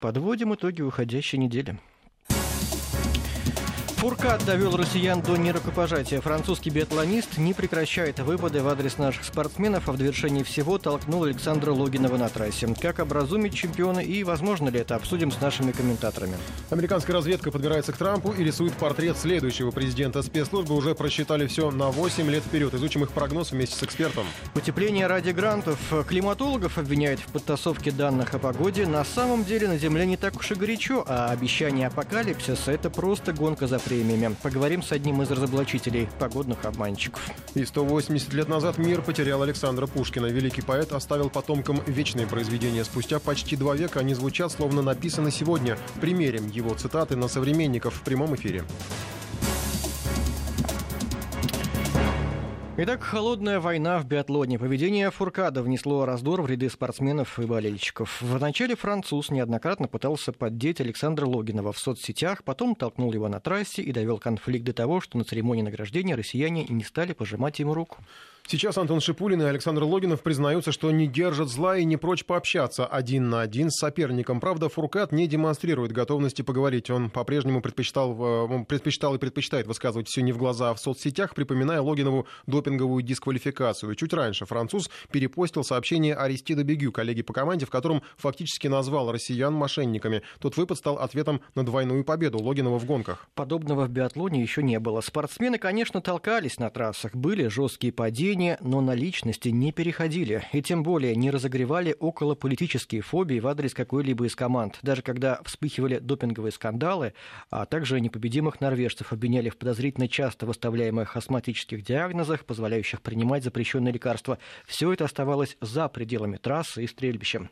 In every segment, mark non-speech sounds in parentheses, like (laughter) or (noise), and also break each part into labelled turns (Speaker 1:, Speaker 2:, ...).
Speaker 1: Подводим итоги уходящей недели. Фуркат довел россиян до нерукопожатия. Французский биатлонист не прекращает выпады в адрес наших спортсменов, а в довершении всего толкнул Александра Логинова на трассе. Как образумить чемпиона и возможно ли это, обсудим с нашими комментаторами.
Speaker 2: Американская разведка подбирается к Трампу и рисует портрет следующего президента. Спецслужбы уже просчитали все на 8 лет вперед. Изучим их прогноз вместе с экспертом.
Speaker 1: Утепление ради грантов. Климатологов обвиняют в подтасовке данных о погоде. На самом деле на Земле не так уж и горячо, а обещание апокалипсиса – это просто гонка за премиями. Поговорим с одним из разоблачителей погодных обманщиков.
Speaker 2: И 180 лет назад мир потерял Александра Пушкина. Великий поэт оставил потомкам вечные произведения. Спустя почти два века они звучат, словно написаны сегодня. Примерим его цитаты на современников в прямом эфире.
Speaker 1: Итак, холодная война в биатлоне. Поведение Фуркада внесло раздор в ряды спортсменов и болельщиков. Вначале француз неоднократно пытался поддеть Александра Логинова в соцсетях, потом толкнул его на трассе и довел конфликт до того, что на церемонии награждения россияне не стали пожимать ему руку.
Speaker 2: Сейчас Антон Шипулин и Александр Логинов признаются, что не держат зла и не прочь пообщаться один на один с соперником. Правда, Фуркат не демонстрирует готовности поговорить. Он по-прежнему предпочитал, э, предпочитал и предпочитает высказывать все не в глаза, а в соцсетях, припоминая Логинову допинговую дисквалификацию. Чуть раньше француз перепостил сообщение Аристида Бегю, коллеги по команде, в котором фактически назвал россиян мошенниками. Тот выпад стал ответом на двойную победу Логинова в гонках.
Speaker 1: Подобного в биатлоне еще не было. Спортсмены, конечно, толкались на трассах, были жесткие падения, мнения, но на личности не переходили, и тем более не разогревали околополитические фобии в адрес какой-либо из команд. Даже когда вспыхивали допинговые скандалы, а также непобедимых норвежцев обвиняли в подозрительно часто выставляемых астматических диагнозах, позволяющих принимать запрещенные лекарства, все это оставалось за пределами трассы и стрельбища.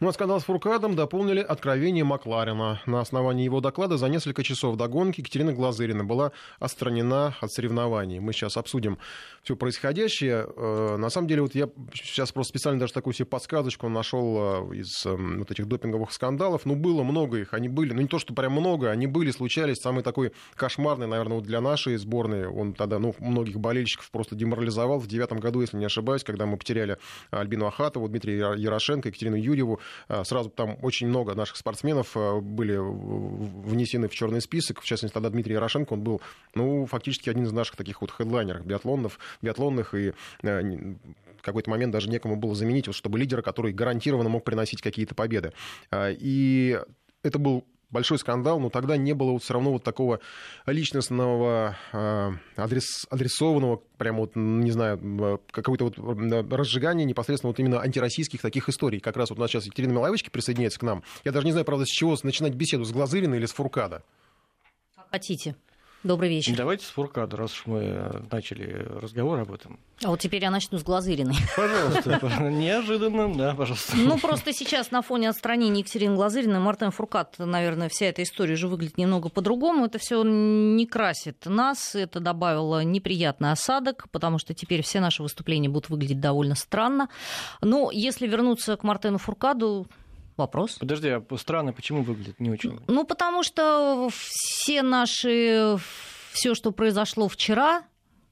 Speaker 2: Ну а скандал с Фуркадом дополнили откровение Макларена. На основании его доклада за несколько часов до гонки Екатерина Глазырина была отстранена от соревнований. Мы сейчас обсудим все происходящее. Э, на самом деле, вот я сейчас просто специально даже такую себе подсказочку нашел э, из эм, вот этих допинговых скандалов. Ну, было много их, они были, ну не то, что прям много, они были, случались. Самый такой кошмарный, наверное, вот для нашей сборной, он тогда, ну, многих болельщиков просто деморализовал в девятом году, если не ошибаюсь, когда мы потеряли Альбину Ахатову, Дмитрия Ярошенко, Екатерину Юрьевну, Юрьеву. А, сразу там очень много наших спортсменов а, были внесены в черный список. В частности, тогда Дмитрий Ярошенко, он был, ну, фактически один из наших таких вот хедлайнеров биатлонов, биатлонных, и а, в какой-то момент даже некому было заменить, вот, чтобы лидера, который гарантированно мог приносить какие-то победы. И это был большой скандал, но тогда не было вот все равно вот такого личностного, э, адрес, адресованного, прямо вот, не знаю, какое-то вот разжигание непосредственно вот именно антироссийских таких историй. Как раз вот у нас сейчас Екатерина Миловички присоединяется к нам. Я даже не знаю, правда, с чего начинать беседу, с Глазырина или с Фуркада.
Speaker 3: Хотите. Добрый вечер.
Speaker 1: Давайте с Фуркада, раз уж мы начали разговор об этом.
Speaker 3: А вот теперь я начну с Глазыриной. (laughs)
Speaker 1: Пожалуйста, неожиданно, да, пожалуйста.
Speaker 3: Ну, просто сейчас на фоне отстранения Екатерины Глазыриной Мартин Фуркат, наверное, вся эта история уже выглядит немного по-другому. Это все не красит нас, это добавило неприятный осадок, потому что теперь все наши выступления будут выглядеть довольно странно. Но если вернуться к Мартину Фуркаду, Вопрос.
Speaker 1: Подожди, а странно почему выглядит не очень?
Speaker 3: Ну, потому что все наши... Все, что произошло вчера,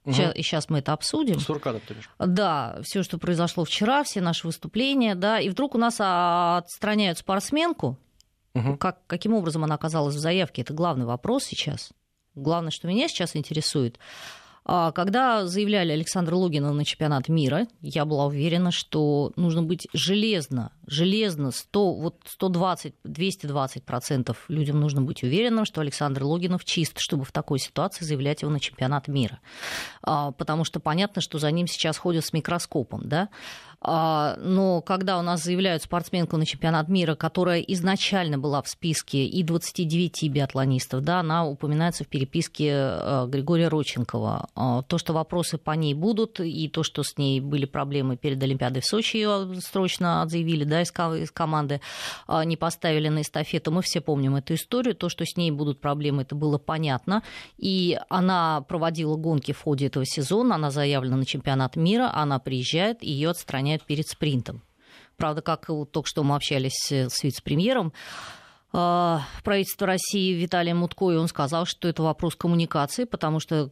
Speaker 3: Угу. Сейчас, и сейчас мы это обсудим.
Speaker 1: С Туркадом, ты
Speaker 3: Да, все, что произошло вчера, все наши выступления, да, и вдруг у нас отстраняют спортсменку. Угу. Как, каким образом она оказалась в заявке? Это главный вопрос сейчас. Главное, что меня сейчас интересует. А когда заявляли Александра Логина на чемпионат мира, я была уверена, что нужно быть железно, железно, 100, вот 120, 220 процентов людям нужно быть уверенным, что Александр Логинов чист, чтобы в такой ситуации заявлять его на чемпионат мира. А, потому что понятно, что за ним сейчас ходят с микроскопом, да. А, но когда у нас заявляют спортсменку на чемпионат мира, которая изначально была в списке и 29 биатлонистов, да, она упоминается в переписке э, Григория Роченкова. А, то, что вопросы по ней будут, и то, что с ней были проблемы перед Олимпиадой в Сочи, ее срочно заявили, да, из команды, а, не поставили на эстафету, мы все помним эту историю. То, что с ней будут проблемы, это было понятно. И она проводила гонки в ходе этого сезона, она заявлена на чемпионат мира, она приезжает, ее отстраняют перед спринтом. Правда, как вот только что мы общались с вице-премьером, а, правительства России Виталия Мутко, и он сказал, что это вопрос коммуникации, потому что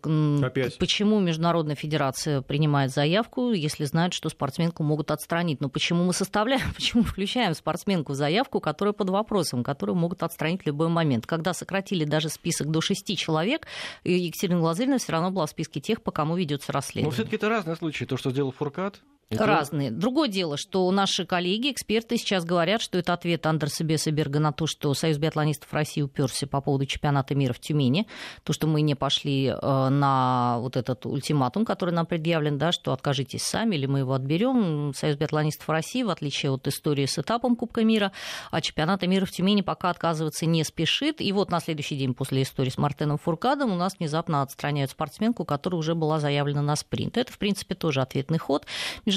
Speaker 3: Опять. почему Международная Федерация принимает заявку, если знает, что спортсменку могут отстранить? Но почему мы составляем, (laughs) почему включаем спортсменку в заявку, которая под вопросом, которую могут отстранить в любой момент? Когда сократили даже список до шести человек, Екатерина Глазырина все равно была в списке тех, по кому ведется расследование.
Speaker 1: Но все-таки это разные случаи. То, что сделал Фуркат,
Speaker 3: это... Разные. Другое дело, что наши коллеги, эксперты сейчас говорят, что это ответ Андерса Бесеберга на то, что Союз биатлонистов России уперся по поводу чемпионата мира в Тюмени, то, что мы не пошли э, на вот этот ультиматум, который нам предъявлен, да, что откажитесь сами или мы его отберем. Союз биатлонистов России, в отличие от истории с этапом Кубка мира, от чемпионата мира в Тюмени пока отказываться не спешит. И вот на следующий день после истории с Мартеном Фуркадом у нас внезапно отстраняют спортсменку, которая уже была заявлена на спринт. Это, в принципе, тоже ответный ход.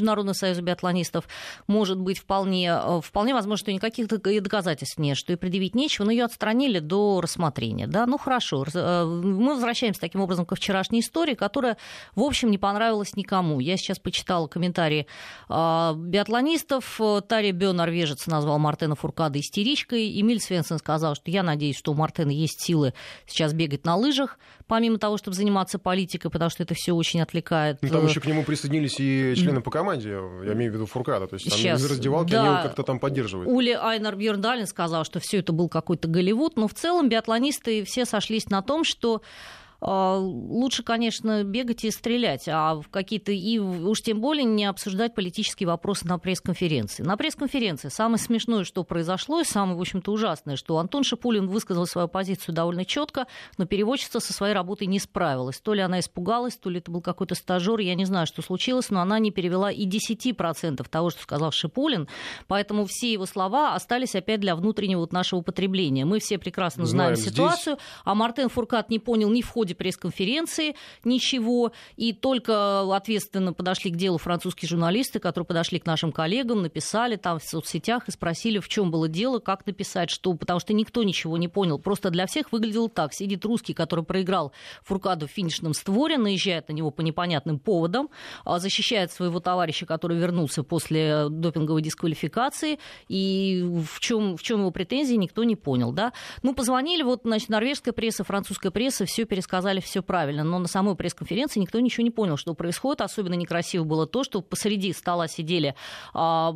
Speaker 3: Международного союза биатлонистов, может быть вполне, э, вполне возможно, что никаких доказательств нет, что и предъявить нечего, но ее отстранили до рассмотрения. Да? Ну хорошо, э, мы возвращаемся таким образом ко вчерашней истории, которая, в общем, не понравилась никому. Я сейчас почитала комментарии э, биатлонистов. Тари Бё, норвежец, назвал Мартена Фуркада истеричкой. Эмиль Свенсен сказал, что я надеюсь, что у Мартена есть силы сейчас бегать на лыжах, помимо того, чтобы заниматься политикой, потому что это все очень отвлекает.
Speaker 2: Ну, там еще к нему присоединились и члены по команде я имею в виду Фуркада, то есть там Сейчас, из раздевалки да, они его как-то там поддерживают.
Speaker 3: Ули Айнар Бьерндалин сказал, что все это был какой-то Голливуд, но в целом биатлонисты все сошлись на том, что лучше, конечно, бегать и стрелять, а в какие-то и уж тем более не обсуждать политические вопросы на пресс-конференции. На пресс-конференции самое смешное, что произошло, и самое, в общем-то, ужасное, что Антон Шипулин высказал свою позицию довольно четко, но переводчица со своей работой не справилась. То ли она испугалась, то ли это был какой-то стажер, я не знаю, что случилось, но она не перевела и 10% того, что сказал Шипулин, поэтому все его слова остались опять для внутреннего вот нашего потребления. Мы все прекрасно знаем, знаем ситуацию, здесь... а Мартен Фуркат не понял ни в ходе ходе пресс-конференции ничего, и только ответственно подошли к делу французские журналисты, которые подошли к нашим коллегам, написали там в соцсетях и спросили, в чем было дело, как написать, что, потому что никто ничего не понял. Просто для всех выглядело так. Сидит русский, который проиграл Фуркаду в финишном створе, наезжает на него по непонятным поводам, а защищает своего товарища, который вернулся после допинговой дисквалификации, и в чем, в чем его претензии, никто не понял. Да? Ну, позвонили, вот, значит, норвежская пресса, французская пресса, все пересказали сказали все правильно, но на самой пресс-конференции никто ничего не понял, что происходит. Особенно некрасиво было то, что посреди стола сидели а,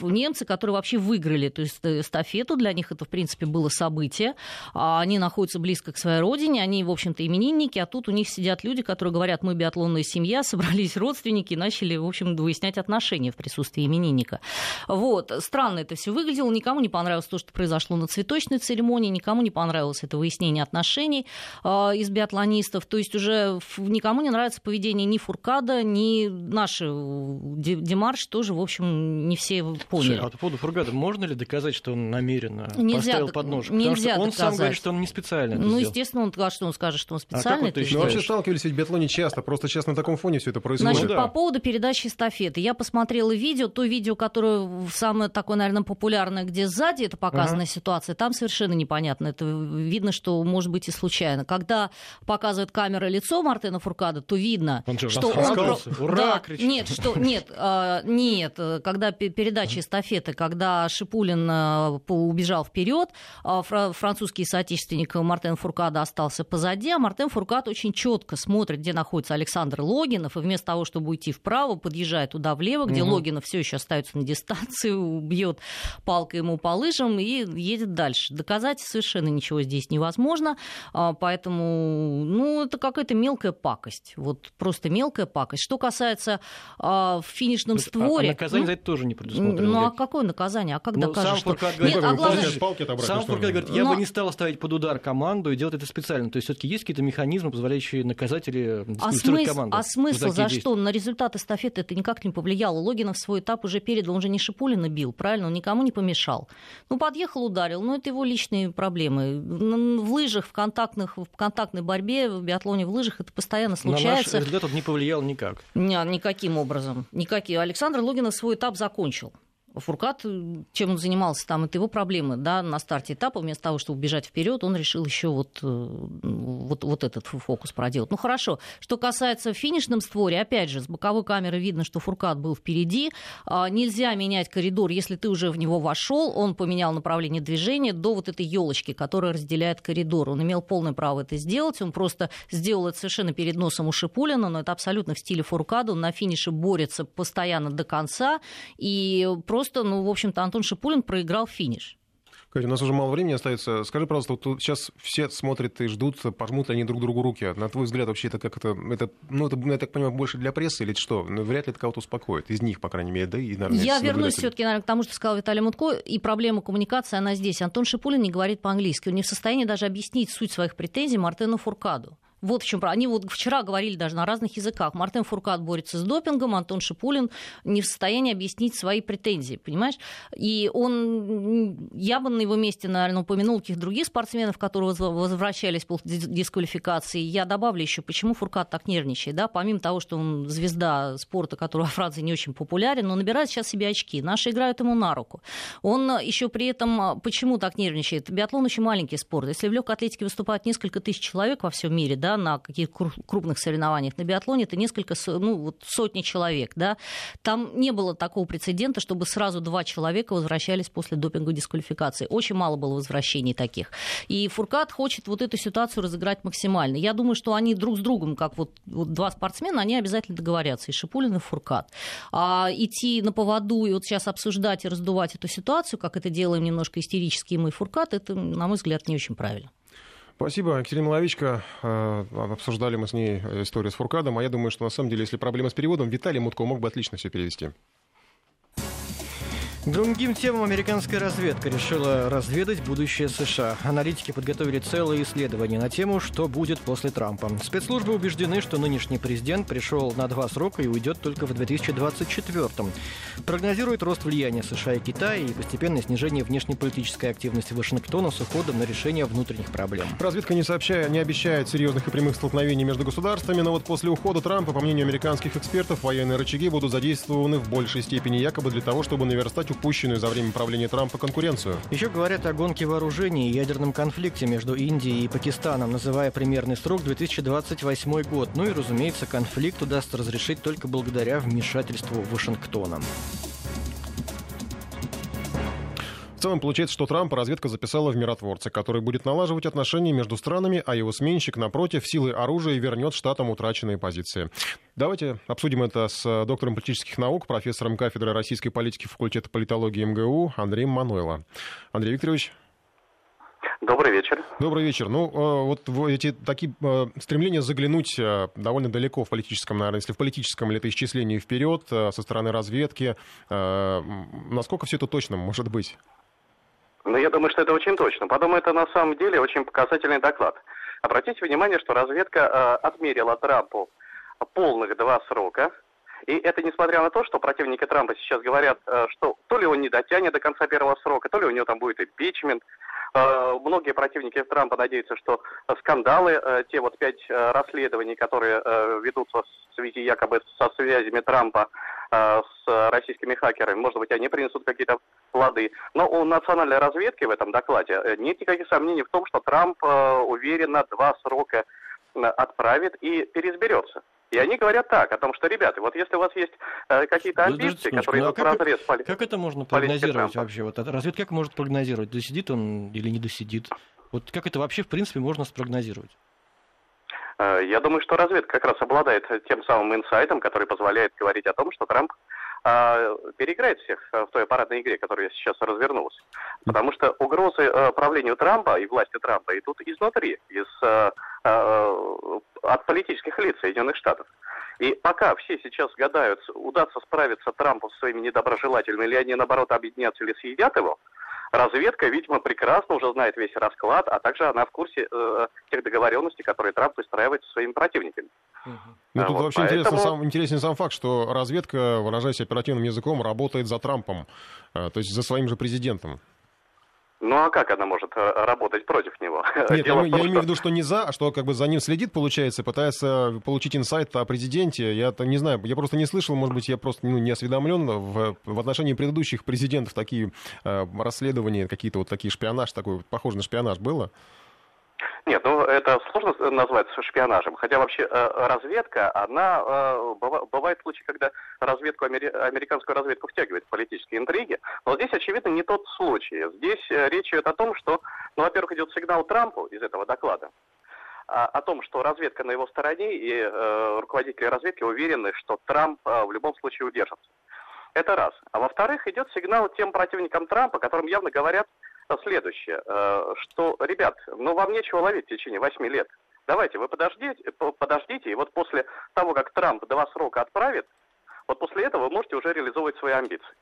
Speaker 3: немцы, которые вообще выиграли то есть э, эстафету. Для них это, в принципе, было событие. А, они находятся близко к своей родине, они, в общем-то, именинники, а тут у них сидят люди, которые говорят, мы биатлонная семья, (laughs) собрались родственники и начали, в общем, выяснять отношения в присутствии именинника. Вот. Странно это все выглядело, никому не понравилось то, что произошло на цветочной церемонии, никому не понравилось это выяснение отношений а, из биатлона биатлонистов. То есть уже никому не нравится поведение ни Фуркада, ни наши Демарш тоже, в общем, не все поняли. Слушай,
Speaker 1: а по поводу Фуркада, можно ли доказать, что он намеренно нельзя поставил подножку? Потому
Speaker 3: нельзя
Speaker 1: что он
Speaker 3: доказать.
Speaker 1: сам говорит, что он не специально
Speaker 3: Ну,
Speaker 1: сделал.
Speaker 3: естественно, он скажет, что он скажет, что он специально. А
Speaker 2: как ну, вообще сталкивались ведь в биатлоне часто, просто сейчас на таком фоне все это происходит.
Speaker 3: Значит,
Speaker 2: ну, да.
Speaker 3: по поводу передачи эстафеты. Я посмотрела видео, то видео, которое самое такое, наверное, популярное, где сзади это показана uh-huh. ситуация, там совершенно непонятно. Это видно, что может быть и случайно. Когда показывает камера камеры лицо Мартена Фуркада, то видно, он что он...
Speaker 1: Ура,
Speaker 3: да, нет, что... нет, э, нет, когда передача эстафеты, когда Шипулин э, убежал вперед, э, французский соотечественник Мартен Фуркада остался позади, а Мартен Фуркад очень четко смотрит, где находится Александр Логинов, и вместо того, чтобы уйти вправо, подъезжает туда влево, где угу. Логинов все еще остается на дистанции, (laughs) бьет палкой ему по лыжам и едет дальше. Доказать совершенно ничего здесь невозможно, поэтому, ну, это какая-то мелкая пакость. Вот просто мелкая пакость. Что касается а, в финишном
Speaker 1: а,
Speaker 3: створе...
Speaker 1: А наказание ну, за это тоже не предусмотрено.
Speaker 3: Ну, а какое наказание? А как ну, докажешь,
Speaker 1: сам что... Говорит, Нет, а главное... палки сам Фуркад говорит, я Но... бы не стал ставить под удар команду и делать это специально. То есть все таки есть какие-то механизмы, позволяющие наказать или
Speaker 3: а смысл, команду? А смысл за, за что? На результат эстафеты это никак не повлияло. Логинов свой этап уже передал, он же не Шипулина бил, правильно? Он никому не помешал. Ну, подъехал, ударил. Ну, это его личные проблемы. В лыжах, в, контактных, в контактной борьбе, в биатлоне в лыжах это постоянно случается.
Speaker 1: На наш он не повлиял никак.
Speaker 3: Не, никаким образом. Никаким. Александр Логинов свой этап закончил. Фуркат, чем он занимался, там это его проблемы, да, на старте этапа, вместо того, чтобы бежать вперед, он решил еще вот, вот, вот этот фокус проделать. Ну хорошо, что касается финишном створе, опять же, с боковой камеры видно, что Фуркат был впереди, а, нельзя менять коридор, если ты уже в него вошел, он поменял направление движения до вот этой елочки, которая разделяет коридор. Он имел полное право это сделать, он просто сделал это совершенно перед носом у Шипулина, но это абсолютно в стиле Фуркада, он на финише борется постоянно до конца, и просто, ну, в общем-то, Антон Шипулин проиграл финиш.
Speaker 2: Катя, у нас уже мало времени остается. Скажи, пожалуйста, вот тут сейчас все смотрят и ждут, пожмут ли они друг другу руки. На твой взгляд, вообще это как это, это ну, это, я так понимаю, больше для прессы или что? Ну, вряд ли это кого-то успокоит. Из них, по крайней мере, да? И,
Speaker 3: наверное, я вернусь все-таки, наверное, к тому, что сказал Виталий Мутко, и проблема коммуникации, она здесь. Антон Шипулин не говорит по-английски. Он не в состоянии даже объяснить суть своих претензий Мартену Фуркаду. Вот в чем Они вот вчера говорили даже на разных языках. Мартин Фуркат борется с допингом, Антон Шипулин не в состоянии объяснить свои претензии, понимаешь? И он, я бы на его месте, наверное, упомянул каких-то других спортсменов, которые возвращались после дисквалификации. Я добавлю еще, почему Фуркат так нервничает, да, помимо того, что он звезда спорта, который во Франции не очень популярен, но набирает сейчас себе очки. Наши играют ему на руку. Он еще при этом, почему так нервничает? Биатлон очень маленький спорт. Если в легкой атлетике выступает несколько тысяч человек во всем мире, да, да, на каких-то крупных соревнованиях. На биатлоне это несколько, ну, вот сотни человек, да. Там не было такого прецедента, чтобы сразу два человека возвращались после допинговой дисквалификации. Очень мало было возвращений таких. И Фуркат хочет вот эту ситуацию разыграть максимально. Я думаю, что они друг с другом, как вот, вот два спортсмена, они обязательно договорятся, и Шипулин, и Фуркат. А идти на поводу и вот сейчас обсуждать и раздувать эту ситуацию, как это делаем немножко истерически мы и Фуркат, это, на мой взгляд, не очень правильно.
Speaker 2: Спасибо. Екатерина Ловичка. Э, обсуждали мы с ней историю с Фуркадом. А я думаю, что на самом деле, если проблема с переводом, Виталий Мутко мог бы отлично все перевести.
Speaker 1: Другим темам американская разведка решила разведать будущее США. Аналитики подготовили целое исследование на тему, что будет после Трампа. Спецслужбы убеждены, что нынешний президент пришел на два срока и уйдет только в 2024 -м. Прогнозирует рост влияния США и Китая и постепенное снижение внешнеполитической активности Вашингтона с уходом на решение внутренних проблем.
Speaker 2: Разведка не, сообщая, не обещает серьезных и прямых столкновений между государствами, но вот после ухода Трампа, по мнению американских экспертов, военные рычаги будут задействованы в большей степени якобы для того, чтобы наверстать упущенную за время правления Трампа конкуренцию.
Speaker 1: Еще говорят о гонке вооружений и ядерном конфликте между Индией и Пакистаном, называя примерный срок 2028 год. Ну и, разумеется, конфликт удастся разрешить только благодаря вмешательству Вашингтона.
Speaker 2: В целом получается, что Трампа разведка записала в миротворца, который будет налаживать отношения между странами, а его сменщик, напротив, силой оружия вернет штатам утраченные позиции. Давайте обсудим это с доктором политических наук, профессором кафедры российской политики факультета политологии МГУ Андреем Мануэло. Андрей Викторович.
Speaker 4: Добрый вечер.
Speaker 2: Добрый вечер. Ну, э, вот эти такие э, стремления заглянуть э, довольно далеко в политическом, наверное, если в политическом или это исчислении вперед со стороны разведки, насколько все это точно может быть?
Speaker 4: Ну, я думаю, что это очень точно. Потом это на самом деле очень показательный доклад. Обратите внимание, что разведка э, отмерила Трампу полных два срока. И это несмотря на то, что противники Трампа сейчас говорят, э, что то ли он не дотянет до конца первого срока, то ли у него там будет импичмент. Э, многие противники Трампа надеются, что скандалы, э, те вот пять э, расследований, которые ведутся в связи якобы со связями Трампа с российскими хакерами. Может быть, они принесут какие-то плоды. Но у национальной разведки в этом докладе нет никаких сомнений в том, что Трамп уверенно два срока отправит и переизберется. И они говорят так, о том, что, ребята, вот если у вас есть э, какие-то амбиции, которые
Speaker 1: ну, а как, разрез поли... Как это можно прогнозировать вообще? Вот разведка как может прогнозировать, досидит он или не досидит? Вот как это вообще, в принципе, можно спрогнозировать?
Speaker 4: Э, я думаю, что разведка как раз обладает тем самым инсайтом, который позволяет говорить о том, что Трамп переиграет всех в той аппаратной игре, которая сейчас развернулась. Потому что угрозы э, правлению Трампа и власти Трампа идут изнутри, из, от политических лиц Соединенных Штатов. И пока все сейчас гадают, удастся справиться Трампу со своими недоброжелателями, или они, наоборот, объединятся или съедят его, разведка, видимо, прекрасно уже знает весь расклад, а также она в курсе э, тех договоренностей, которые Трамп выстраивает со своими противниками.
Speaker 2: Ну, тут вот, вообще поэтому... интересен, сам, интересен сам факт, что разведка, выражаясь оперативным языком, работает за Трампом, э, то есть за своим же президентом.
Speaker 4: Ну а как она может э, работать против него?
Speaker 2: Нет, (laughs) я, том, я что... имею в виду, что не за, а что как бы за ним следит, получается, пытается получить инсайт о президенте. Я не знаю, я просто не слышал, может быть, я просто ну, не осведомлен в, в отношении предыдущих президентов такие э, расследования, какие-то вот такие шпионаж, такой похоже на шпионаж было?
Speaker 4: Нет, ну это сложно назвать шпионажем, хотя вообще э, разведка, она э, бывает случаи, когда разведку, американскую разведку втягивает в политические интриги, но здесь, очевидно, не тот случай. Здесь э, речь идет о том, что, ну, во-первых, идет сигнал Трампу из этого доклада, а, о том, что разведка на его стороне и э, руководители разведки уверены, что Трамп э, в любом случае удержится. Это раз. А во-вторых, идет сигнал тем противникам Трампа, которым явно говорят, следующее, э, что, ребят, ну вам нечего ловить в течение 8 лет. Давайте, вы подождите, подождите, и вот после того, как Трамп два срока отправит, вот после этого вы можете уже реализовывать свои амбиции.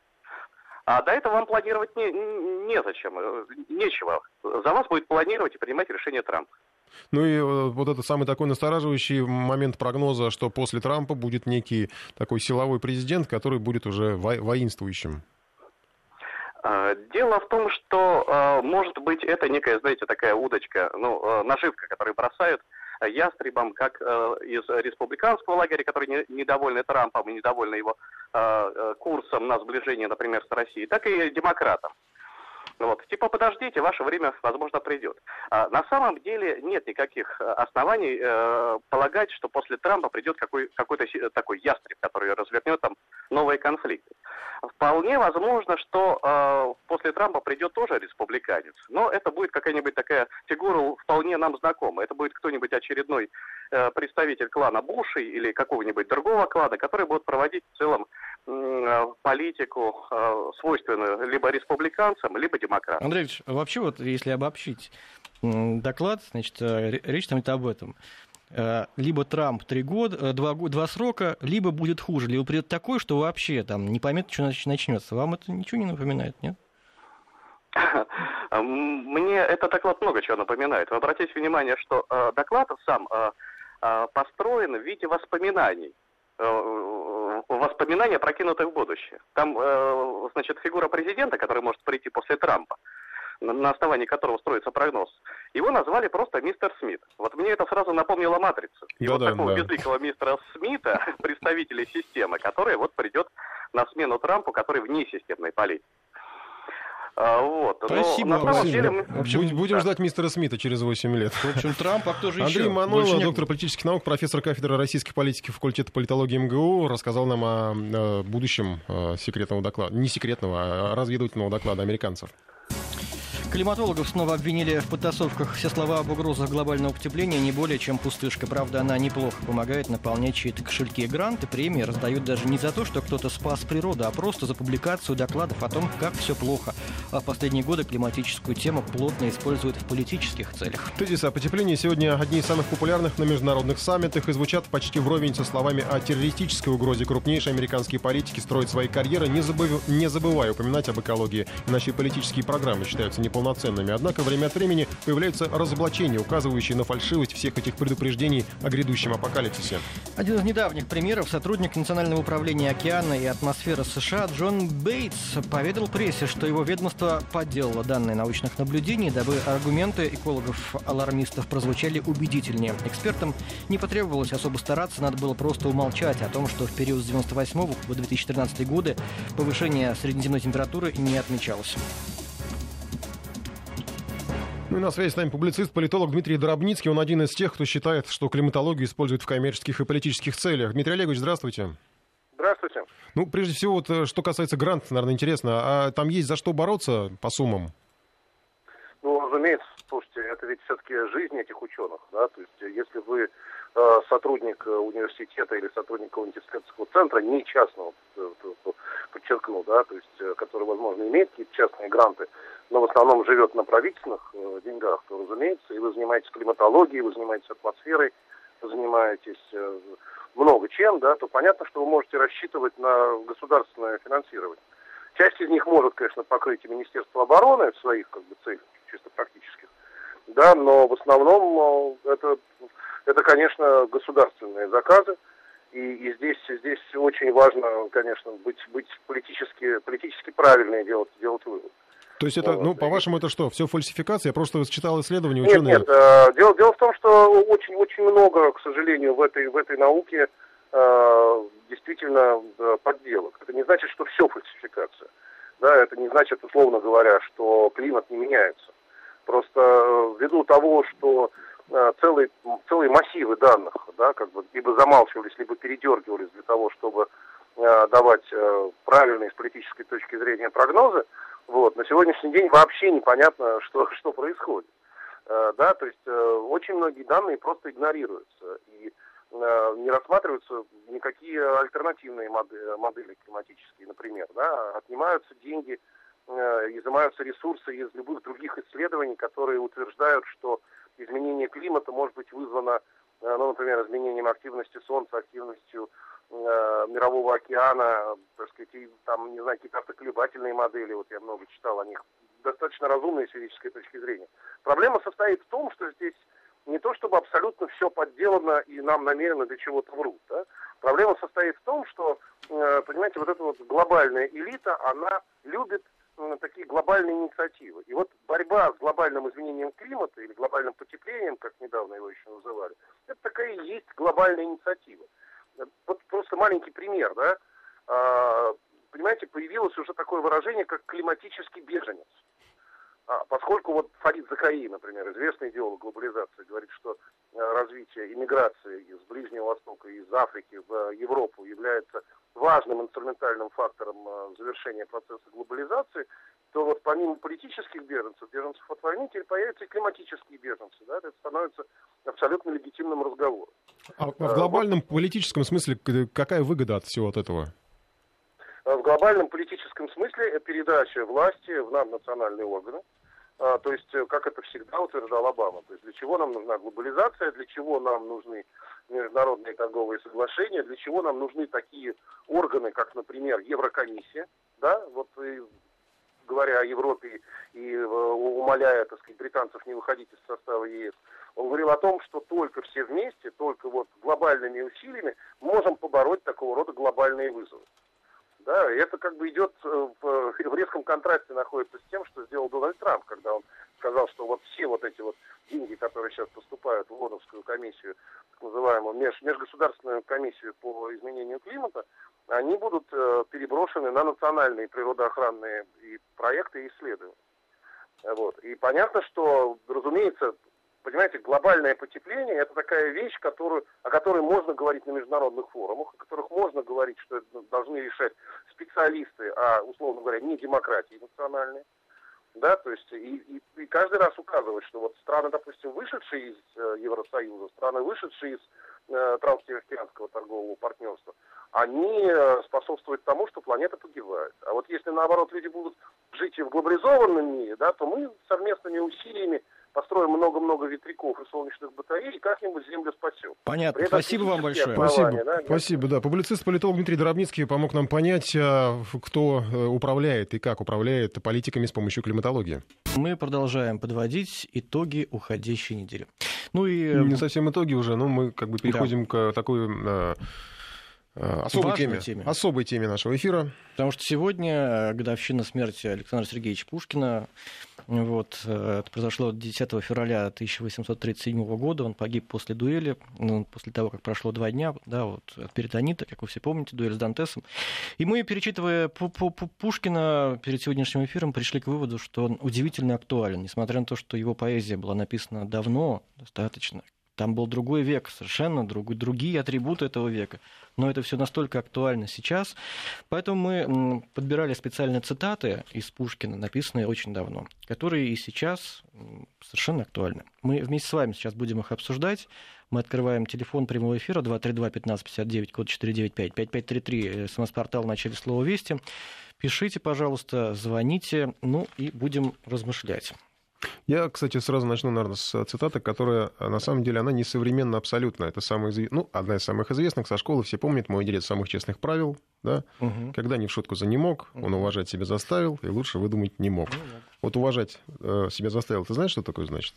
Speaker 4: А до этого вам планировать не, незачем, э, нечего. За вас будет планировать и принимать решение Трамп.
Speaker 2: Ну и э, вот это самый такой настораживающий момент прогноза, что после Трампа будет некий такой силовой президент, который будет уже воинствующим.
Speaker 4: А, дело в том, что, а, может быть, это некая, знаете, такая удочка, ну, а, наживка, которую бросают ястребам, как из республиканского лагеря, которые недовольны Трампом и недовольны его курсом на сближение, например, с Россией, так и демократам. Вот. Типа, подождите, ваше время, возможно, придет. А, на самом деле нет никаких э, оснований э, полагать, что после Трампа придет какой, какой-то такой ястреб, который развернет там новые конфликты. Вполне возможно, что э, после Трампа придет тоже республиканец. Но это будет какая-нибудь такая фигура вполне нам знакомая. Это будет кто-нибудь очередной э, представитель клана Буши или какого-нибудь другого клана, который будет проводить в целом э, политику, э, свойственную либо республиканцам, либо демократам.
Speaker 1: Андрей Ильич, вообще вот если обобщить доклад, значит, э, речь там об этом. Э, либо Трамп три года, э, два, два срока, либо будет хуже, либо придет такой, что вообще там не поймет, что начнется. Вам это ничего не напоминает, нет? (laughs)
Speaker 4: Мне этот доклад много чего напоминает. Вы обратите внимание, что э, доклад сам э, э, построен в виде воспоминаний. Воспоминания, прокинутых в будущее. Там, э, значит, фигура президента, который может прийти после Трампа, на основании которого строится прогноз, его назвали просто мистер Смит. Вот мне это сразу напомнило «Матрицу». И да, вот да, такого да. безликого мистера Смита, (laughs) представителя системы, который вот придет на смену Трампу, который вне системной политики.
Speaker 2: А, вот. Спасибо, Но, на самом деле, мы... в общем, Будем да. ждать мистера Смита через 8 лет.
Speaker 1: В общем, Трамп, а кто же
Speaker 2: Андрей
Speaker 1: еще?
Speaker 2: Манойло, доктор политических наук, профессор кафедры российской политики факультета политологии МГУ, рассказал нам о, о будущем о секретного доклада, не секретного, а разведывательного доклада американцев.
Speaker 1: Климатологов снова обвинили в подтасовках. Все слова об угрозах глобального потепления не более чем пустышка. Правда, она неплохо помогает наполнять чьи-то кошельки. Гранты, премии раздают даже не за то, что кто-то спас природу, а просто за публикацию докладов о том, как все плохо. А в последние годы климатическую тему плотно используют в политических целях.
Speaker 2: Тезисы о потеплении сегодня одни из самых популярных на международных саммитах и звучат почти вровень со словами о террористической угрозе. Крупнейшие американские политики строят свои карьеры, не, забыв... не забывая упоминать об экологии. Иначе политические программы считаются неполными полноценными. Однако время от времени появляются разоблачения, указывающие на фальшивость всех этих предупреждений о грядущем апокалипсисе.
Speaker 1: Один из недавних примеров сотрудник Национального управления океана и атмосферы США Джон Бейтс поведал прессе, что его ведомство подделало данные научных наблюдений, дабы аргументы экологов-алармистов прозвучали убедительнее. Экспертам не потребовалось особо стараться, надо было просто умолчать о том, что в период с 98 по 2013 годы повышение среднеземной температуры не отмечалось.
Speaker 2: Ну и на связи с нами публицист, политолог Дмитрий Доробницкий. Он один из тех, кто считает, что климатологию используют в коммерческих и политических целях. Дмитрий Олегович, здравствуйте.
Speaker 5: Здравствуйте.
Speaker 2: Ну, прежде всего, вот, э, что касается грантов, наверное, интересно. А там есть за что бороться по суммам?
Speaker 5: Ну, разумеется, слушайте, это ведь все-таки жизнь этих ученых, да, то есть э, если вы сотрудник э, университета или сотрудник университетского центра, не частного, подчеркну, да, то есть, который, возможно, имеет какие-то частные гранты, но в основном живет на правительственных э, деньгах, то, разумеется, и вы занимаетесь климатологией, вы занимаетесь атмосферой, занимаетесь э, много чем, да, то понятно, что вы можете рассчитывать на государственное финансирование. Часть из них может, конечно, покрыть и Министерство обороны в своих как бы, целях, чисто практических, да, но в основном э, это, это конечно, государственные заказы, и, и здесь, здесь очень важно, конечно, быть, быть политически, политически правильно и делать, делать вывод.
Speaker 2: То есть это, вот. ну, по-вашему, это что, все фальсификация? Я просто читал исследования
Speaker 5: ученые. Нет, нет, э, дело, дело в том, что очень-очень много, к сожалению, в этой, в этой науке э, действительно э, подделок. Это не значит, что все фальсификация. Да, это не значит, условно говоря, что климат не меняется. Просто э, ввиду того, что э, целые, целые массивы данных, да, как бы либо замалчивались, либо передергивались для того, чтобы э, давать правильные с политической точки зрения прогнозы, вот, на сегодняшний день вообще непонятно, (laughs) что, что происходит. Да, то есть очень многие данные просто игнорируются. И не рассматриваются никакие альтернативные модели, модели климатические, например. Да? Отнимаются деньги, изымаются ресурсы из любых других исследований, которые утверждают, что изменение климата может быть вызвано, э, ну, например, изменением активности Солнца, активностью э, мирового океана, так сказать, и, там, не знаю, какие-то автоколебательные модели, вот я много читал о них, достаточно разумные с физической точки зрения. Проблема состоит в том, что здесь не то чтобы абсолютно все подделано и нам намеренно для чего-то врут. Да? Проблема состоит в том, что, э, понимаете, вот эта вот глобальная элита, она любит э, такие глобальные инициативы. И вот борьба с глобальным изменением климата или глобальным потеплением, как недавно его еще называли, это такая и есть глобальная инициатива. Вот просто маленький пример, да. А, понимаете, появилось уже такое выражение, как климатический беженец. А, поскольку вот Фарид Закаи, например, известный идеолог глобализации, говорит, что э, развитие иммиграции из Ближнего Востока, из Африки в Европу является важным инструментальным фактором э, завершения процесса глобализации, то вот помимо политических беженцев, беженцев от войны, теперь появятся и климатические беженцы. Да? Это становится абсолютно легитимным разговором.
Speaker 2: А в глобальном политическом смысле какая выгода от всего от этого?
Speaker 5: В глобальном политическом смысле передача власти в наднациональные органы, а, то есть, э, как это всегда утверждал Обама. То есть, для чего нам нужна глобализация, для чего нам нужны международные торговые соглашения, для чего нам нужны такие органы, как, например, Еврокомиссия, да, вот говоря о Европе и э, умоляя, так сказать, британцев не выходить из состава ЕС, он говорил о том, что только все вместе, только вот глобальными усилиями можем побороть такого рода глобальные вызовы. Да, и это как бы идет э, в, в резком контрасте находится с тем, что сделал Дональд Трамп, когда он сказал, что вот все вот эти вот деньги, которые сейчас поступают в Лондонскую комиссию, так называемую меж, межгосударственную комиссию по изменению климата, они будут э, переброшены на национальные природоохранные и проекты и исследования. Вот. И понятно, что, разумеется, Понимаете, глобальное потепление – это такая вещь, которую, о которой можно говорить на международных форумах, о которых можно говорить, что это должны решать специалисты, а, условно говоря, не демократии национальные. Да, то есть и, и, и каждый раз указывать, что вот страны, допустим, вышедшие из э, Евросоюза, страны, вышедшие из э, Транстихоокеанского торгового партнерства, они э, способствуют тому, что планета погибает. А вот если, наоборот, люди будут жить в глобализованном мире, да, то мы совместными усилиями построим много-много ветряков и солнечных батарей, и как-нибудь Землю спасем.
Speaker 1: Понятно. Спасибо вам большое.
Speaker 2: Спасибо. Да? Спасибо, да. Публицист-политолог Дмитрий Доробницкий помог нам понять, а, кто э, управляет и как управляет политиками с помощью климатологии.
Speaker 1: Мы продолжаем подводить итоги уходящей недели.
Speaker 2: Ну и... Не совсем итоги уже, но мы как бы переходим да. к такой Э, особой теме, теме. Особой теме нашего эфира.
Speaker 1: Потому что сегодня э, годовщина смерти Александра Сергеевича Пушкина. Вот, э, это произошло 10 февраля 1837 года. Он погиб после дуэли, ну, после того, как прошло два дня, да, вот, от перитонита, как вы все помните, дуэль с Дантесом. И мы, перечитывая Пушкина перед сегодняшним эфиром, пришли к выводу, что он удивительно актуален, несмотря на то, что его поэзия была написана давно, достаточно, там был другой век, совершенно другой, другие атрибуты этого века. Но это все настолько актуально сейчас. Поэтому мы подбирали специальные цитаты из Пушкина, написанные очень давно, которые и сейчас совершенно актуальны. Мы вместе с вами сейчас будем их обсуждать. Мы открываем телефон прямого эфира 232-1559, код 495, 5533, смс-портал в начале слова «Вести». Пишите, пожалуйста, звоните, ну и будем размышлять.
Speaker 2: Я, кстати, сразу начну, наверное, с цитаты, которая, на самом деле, она несовременна абсолютно. Это самая, ну, одна из самых известных со школы. Все помнят мой делец самых честных правил. Да? Угу. Когда не в шутку за не мог, он уважать себя заставил, и лучше выдумать не мог. Ну, вот уважать э, себя заставил, ты знаешь, что такое значит?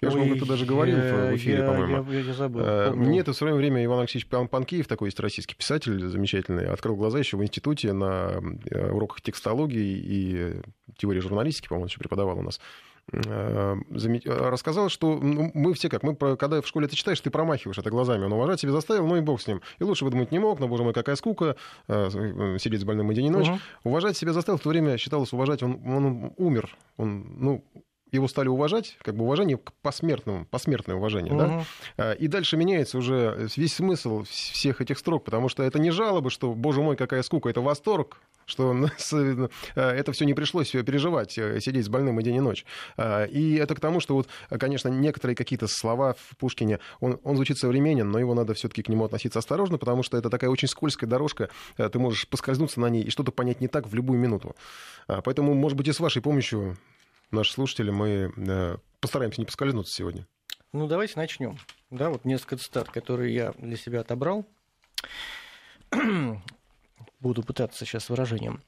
Speaker 2: Я же вам это даже говорил в эфире,
Speaker 1: я,
Speaker 2: по-моему.
Speaker 1: Я, я, я забыл.
Speaker 2: Э, мне это в свое время Иван Алексеевич Панкеев, такой есть российский писатель замечательный, открыл глаза еще в институте на э, уроках текстологии и теории журналистики, по-моему, еще преподавал у нас э, рассказал, что мы все как, мы когда в школе это читаешь, ты промахиваешь это глазами. Он уважать себя заставил, ну и бог с ним. И лучше выдумать не мог, но, боже мой, какая скука, сидеть с больным и день и ночь. Угу. Уважать себя заставил, в то время считалось уважать, он, он умер. Он, ну, его стали уважать, как бы уважение к посмертному, посмертное уважение, угу. да? А, и дальше меняется уже весь смысл всех этих строк, потому что это не жалобы, что, боже мой, какая скука, это восторг, что э, (laughs) это все не пришлось переживать, э, сидеть с больным и день и ночь. А, и это к тому, что вот, конечно, некоторые какие-то слова в Пушкине, он, он звучит современен, но его надо все-таки к нему относиться осторожно, потому что это такая очень скользкая дорожка, э, ты можешь поскользнуться на ней и что-то понять не так в любую минуту. А, поэтому, может быть, и с вашей помощью наши слушатели, мы э, постараемся не поскользнуться сегодня.
Speaker 1: Ну, давайте начнем. Да, вот несколько цитат, которые я для себя отобрал. (clears throat) Буду пытаться сейчас выражением.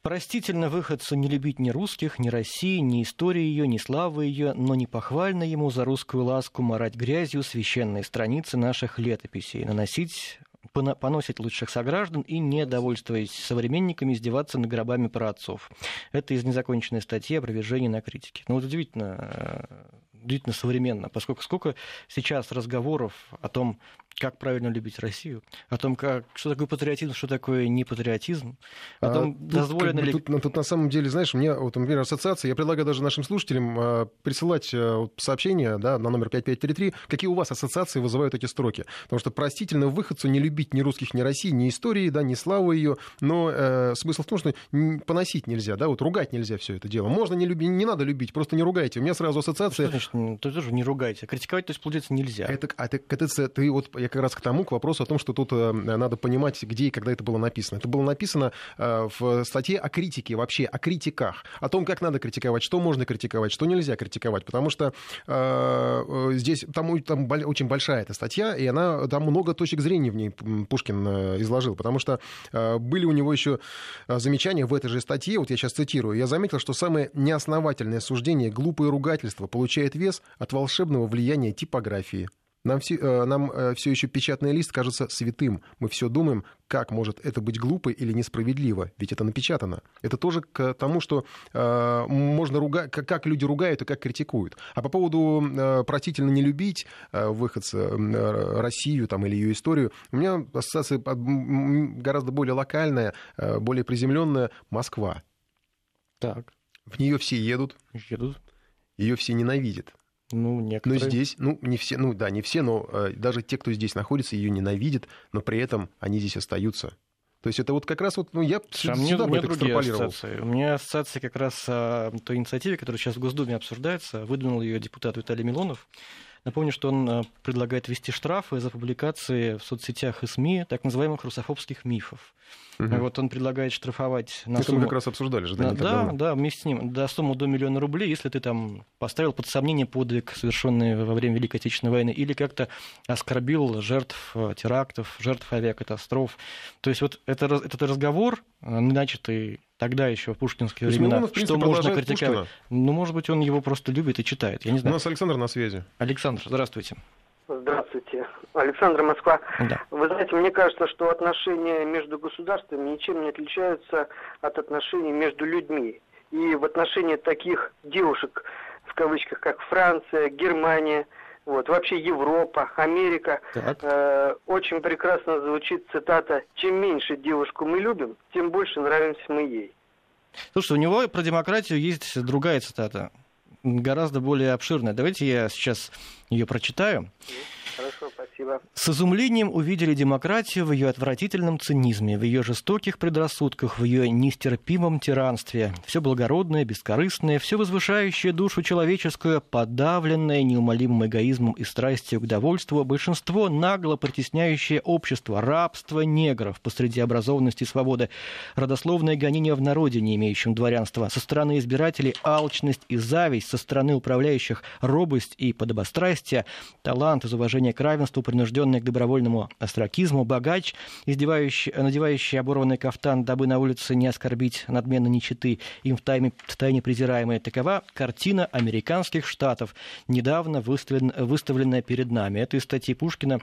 Speaker 1: «Простительно выходцу не любить ни русских, ни России, ни истории ее, ни славы ее, но не похвально ему за русскую ласку марать грязью священные страницы наших летописей, наносить поносить лучших сограждан и, не довольствуясь современниками, издеваться над гробами праотцов. Это из незаконченной статьи опровержения на критике. Ну вот удивительно, э, удивительно современно, поскольку сколько сейчас разговоров о том, как правильно любить Россию, о том, как, что такое патриотизм, что такое не патриотизм, о том, а, дозволено ли...
Speaker 2: Тут, тут, тут на самом деле, знаешь, мне, вот, например, ассоциация, я предлагаю даже нашим слушателям э, присылать э, сообщения да, на номер 5533, какие у вас ассоциации вызывают эти строки. Потому что простительно выходцу не любить ни русских, ни России, ни истории, да, ни славы ее, но э, смысл в том, что поносить нельзя, да, вот ругать нельзя все это дело. Можно не любить, не надо любить, просто не ругайте. У меня сразу ассоциация...
Speaker 1: Что значит, ты тоже не ругайте. Критиковать, то есть, получается, нельзя.
Speaker 2: Это, а ты, это, ты вот, я как раз к тому, к вопросу о том, что тут э, надо понимать, где и когда это было написано. Это было написано э, в статье о критике вообще, о критиках, о том, как надо критиковать, что можно критиковать, что нельзя критиковать, потому что э, здесь там, там очень большая эта статья, и она, там много точек зрения в ней Пушкин изложил, потому что были у него еще замечания в этой же статье, вот я сейчас цитирую, я заметил, что самое неосновательное суждение, глупое ругательство получает вес от волшебного влияния типографии. Нам, все, э, нам э, все еще печатный лист кажется святым. Мы все думаем, как может это быть глупо или несправедливо, ведь это напечатано. Это тоже к тому, что э, можно ругать, как, как люди ругают и как критикуют. А по поводу э, простительно не любить э, выходца э, Россию там, или ее историю, у меня ассоциация гораздо более локальная, э, более приземленная Москва.
Speaker 1: Так.
Speaker 2: В нее все едут.
Speaker 1: Едут.
Speaker 2: Ее все ненавидят.
Speaker 1: Ну, некоторые.
Speaker 2: Но здесь, ну, не все, ну да, не все, но э, даже те, кто здесь находится, ее ненавидят, но при этом они здесь остаются. То есть это вот как раз вот, ну, я
Speaker 1: сюда, мне, сюда бы это экстраполировал. Ассоциации. У меня ассоциация как раз о той инициативе, которая сейчас в Госдуме обсуждается. Выдвинул ее депутат Виталий Милонов. Напомню, что он э, предлагает ввести штрафы за публикации в соцсетях и СМИ так называемых русофобских мифов. Угу. Вот он предлагает штрафовать на
Speaker 2: Это
Speaker 1: сумму...
Speaker 2: мы как раз обсуждали же,
Speaker 1: да? Да, да, вместе с ним. До суммы до миллиона рублей, если ты там поставил под сомнение подвиг, совершенный во время Великой Отечественной войны, или как-то оскорбил жертв э, терактов, жертв авиакатастроф. То есть вот это, этот разговор, э, начатый тогда еще в пушкинские То времена, Милонов, принципе, что можно критиковать. Пушкина. Ну, может быть, он его просто любит и читает. Я не знаю.
Speaker 2: У нас Александр на связи.
Speaker 1: Александр, здравствуйте.
Speaker 6: Здравствуйте. Александр Москва. Да. Вы знаете, мне кажется, что отношения между государствами ничем не отличаются от отношений между людьми. И в отношении таких девушек, в кавычках, как Франция, Германия, вот, вообще Европа, Америка, э, очень прекрасно звучит цитата «Чем меньше девушку мы любим, тем больше нравимся мы ей».
Speaker 1: Слушай, у него про демократию есть другая цитата, гораздо более обширная. Давайте я сейчас ее прочитаю.
Speaker 6: Хорошо, спасибо.
Speaker 1: С изумлением увидели демократию в ее отвратительном цинизме, в ее жестоких предрассудках, в ее нестерпимом тиранстве. Все благородное, бескорыстное, все возвышающее душу человеческую, подавленное неумолимым эгоизмом и страстью к довольству, большинство нагло притесняющее общество, рабство негров посреди образованности и свободы, родословное гонение в народе, не имеющем дворянства, со стороны избирателей алчность и зависть, со стороны управляющих робость и подобострастие, талант из уважения к равенству принужденный к добровольному астракизму, богач, издевающий, надевающий оборванный кафтан, дабы на улице не оскорбить надменно нищеты, им в тайне, в тайне презираемая. Такова картина американских штатов, недавно выставлен, выставленная перед нами. Это из статьи Пушкина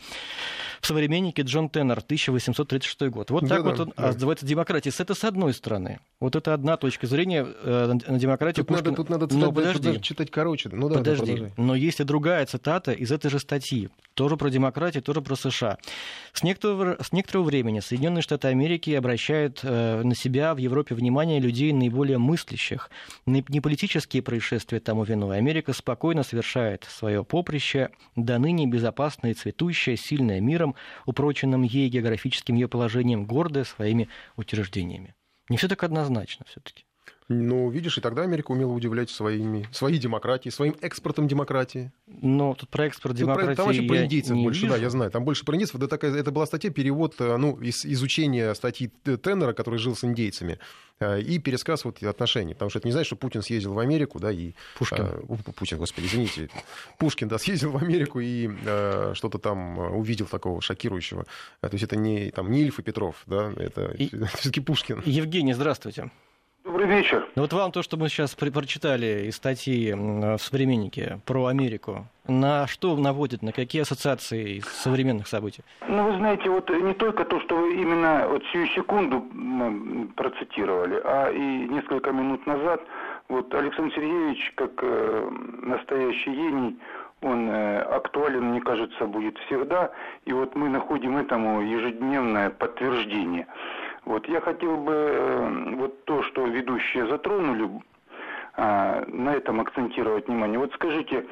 Speaker 1: в «Современнике» Джон Теннер, 1836 год. Вот так да, вот он да. называется демократия. Это с одной стороны. Вот это одна точка зрения э, на демократию
Speaker 2: тут Пушкина. Надо, тут надо, Но подожди. Тут читать короче.
Speaker 1: Ну, да, подожди. Но есть и другая цитата из этой же статьи. Тоже про демократию, тоже про США. С некоторого, с некоторого времени Соединенные Штаты Америки обращают э, на себя в Европе внимание людей наиболее мыслящих. Не, политические происшествия тому виной. Америка спокойно совершает свое поприще, до ныне безопасное цветущее, сильное миром, упроченным ей географическим ее положением, гордое своими утвержденениями. Не все так однозначно все-таки.
Speaker 2: Ну, видишь, и тогда Америка умела удивлять своими, своей демократией, своим экспортом демократии.
Speaker 1: Но тут про экспорт демократии
Speaker 2: Там вообще про индейцев больше, вижу. да, я знаю. Там больше про индейцев. Это, такая, это была статья, перевод, э, ну, из изучения статьи Теннера, который жил с индейцами, э, и пересказ вот отношений. Потому что это не значит, что Путин съездил в Америку, да, и...
Speaker 1: Пушкин.
Speaker 2: Э, Путин, господи, извините. Пушкин, да, съездил в Америку и э, что-то там увидел такого шокирующего. То есть это не, там, не Ильф и Петров, да, это, и... (laughs) это все-таки Пушкин.
Speaker 1: Евгений, здравствуйте.
Speaker 6: Добрый вечер.
Speaker 1: Ну вот вам то, что мы сейчас прочитали из статьи в «Современнике» про Америку, на что наводит, на какие ассоциации из современных событий?
Speaker 6: Ну, вы знаете, вот не только то, что вы именно вот сию секунду процитировали, а и несколько минут назад вот Александр Сергеевич, как э, настоящий гений, он э, актуален, мне кажется, будет всегда. И вот мы находим этому ежедневное подтверждение. Вот я хотел бы э, вот то, что ведущие затронули, а, на этом акцентировать внимание. Вот скажите,